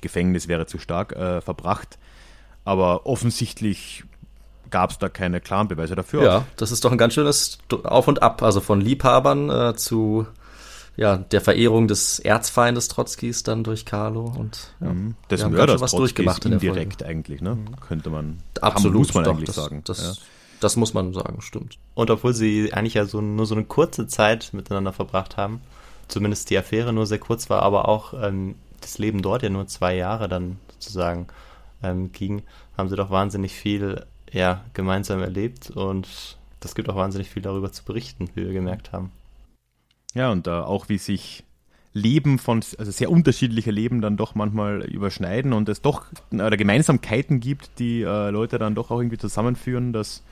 Gefängnis wäre zu stark, äh, verbracht. Aber offensichtlich gab es da keine klaren Beweise dafür. Ja, das ist doch ein ganz schönes Auf und Ab, also von Liebhabern äh, zu ja, der Verehrung des Erzfeindes Trotzkis dann durch Carlo und ja, mhm. des Mörders was durchgemacht indirekt eigentlich, ne? Mhm. Könnte man, Absolut, kann, muss man doch, eigentlich das, sagen. Das, ja. Das muss man sagen, stimmt. Und obwohl sie eigentlich ja so, nur so eine kurze Zeit miteinander verbracht haben, zumindest die Affäre nur sehr kurz war, aber auch ähm, das Leben dort ja nur zwei Jahre dann sozusagen ähm, ging, haben sie doch wahnsinnig viel ja, gemeinsam erlebt und das gibt auch wahnsinnig viel darüber zu berichten, wie wir gemerkt haben. Ja, und äh, auch wie sich Leben von, also sehr unterschiedliche Leben dann doch manchmal überschneiden und es doch oder Gemeinsamkeiten gibt, die äh, Leute dann doch auch irgendwie zusammenführen, dass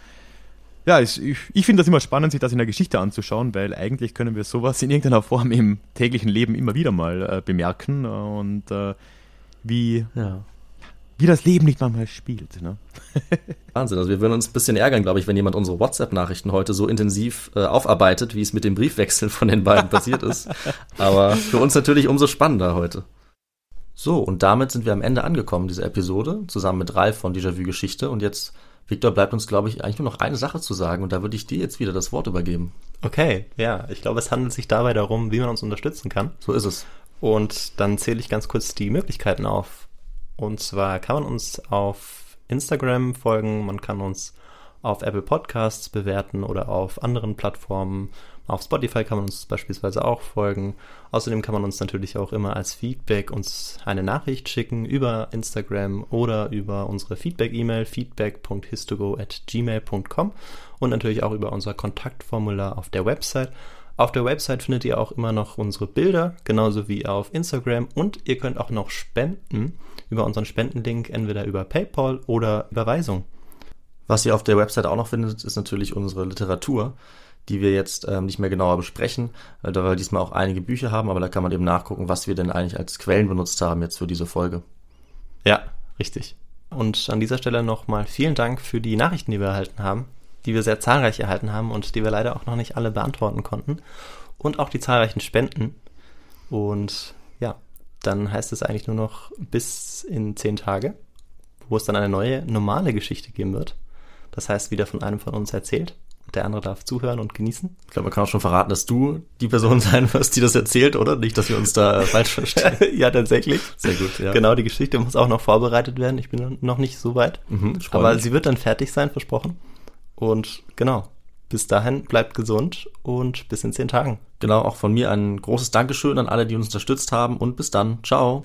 ja, ich, ich finde das immer spannend, sich das in der Geschichte anzuschauen, weil eigentlich können wir sowas in irgendeiner Form im täglichen Leben immer wieder mal äh, bemerken und äh, wie, ja. wie das Leben nicht manchmal spielt. Ne? *laughs* Wahnsinn, also wir würden uns ein bisschen ärgern, glaube ich, wenn jemand unsere WhatsApp-Nachrichten heute so intensiv äh, aufarbeitet, wie es mit dem Briefwechsel von den beiden passiert ist. Aber für uns natürlich umso spannender heute. So, und damit sind wir am Ende angekommen, dieser Episode, zusammen mit Ralf von Déjà-vu Geschichte. Und jetzt Victor, bleibt uns, glaube ich, eigentlich nur noch eine Sache zu sagen und da würde ich dir jetzt wieder das Wort übergeben. Okay, ja, ich glaube, es handelt sich dabei darum, wie man uns unterstützen kann. So ist es. Und dann zähle ich ganz kurz die Möglichkeiten auf. Und zwar kann man uns auf Instagram folgen, man kann uns auf Apple Podcasts bewerten oder auf anderen Plattformen. Auf Spotify kann man uns beispielsweise auch folgen. Außerdem kann man uns natürlich auch immer als Feedback uns eine Nachricht schicken über Instagram oder über unsere Feedback-E-Mail feedback.histogo at gmail.com und natürlich auch über unser Kontaktformular auf der Website. Auf der Website findet ihr auch immer noch unsere Bilder, genauso wie auf Instagram und ihr könnt auch noch spenden über unseren Spendenlink, entweder über PayPal oder Überweisung. Was ihr auf der Website auch noch findet, ist natürlich unsere Literatur die wir jetzt ähm, nicht mehr genauer besprechen, weil da wir diesmal auch einige Bücher haben, aber da kann man eben nachgucken, was wir denn eigentlich als Quellen benutzt haben jetzt für diese Folge. Ja, richtig. Und an dieser Stelle nochmal vielen Dank für die Nachrichten, die wir erhalten haben, die wir sehr zahlreich erhalten haben und die wir leider auch noch nicht alle beantworten konnten. Und auch die zahlreichen Spenden. Und ja, dann heißt es eigentlich nur noch bis in zehn Tage, wo es dann eine neue normale Geschichte geben wird. Das heißt, wieder von einem von uns erzählt der andere darf zuhören und genießen. Ich glaube, man kann auch schon verraten, dass du die Person *laughs* sein wirst, die das erzählt, oder? Nicht, dass wir uns da äh, falsch verstehen. *laughs* ja, tatsächlich. Sehr gut, ja. Genau, die Geschichte muss auch noch vorbereitet werden. Ich bin noch nicht so weit. Mhm, aber sie wird dann fertig sein, versprochen. Und genau, bis dahin bleibt gesund und bis in zehn Tagen. Genau, auch von mir ein großes Dankeschön an alle, die uns unterstützt haben und bis dann. Ciao.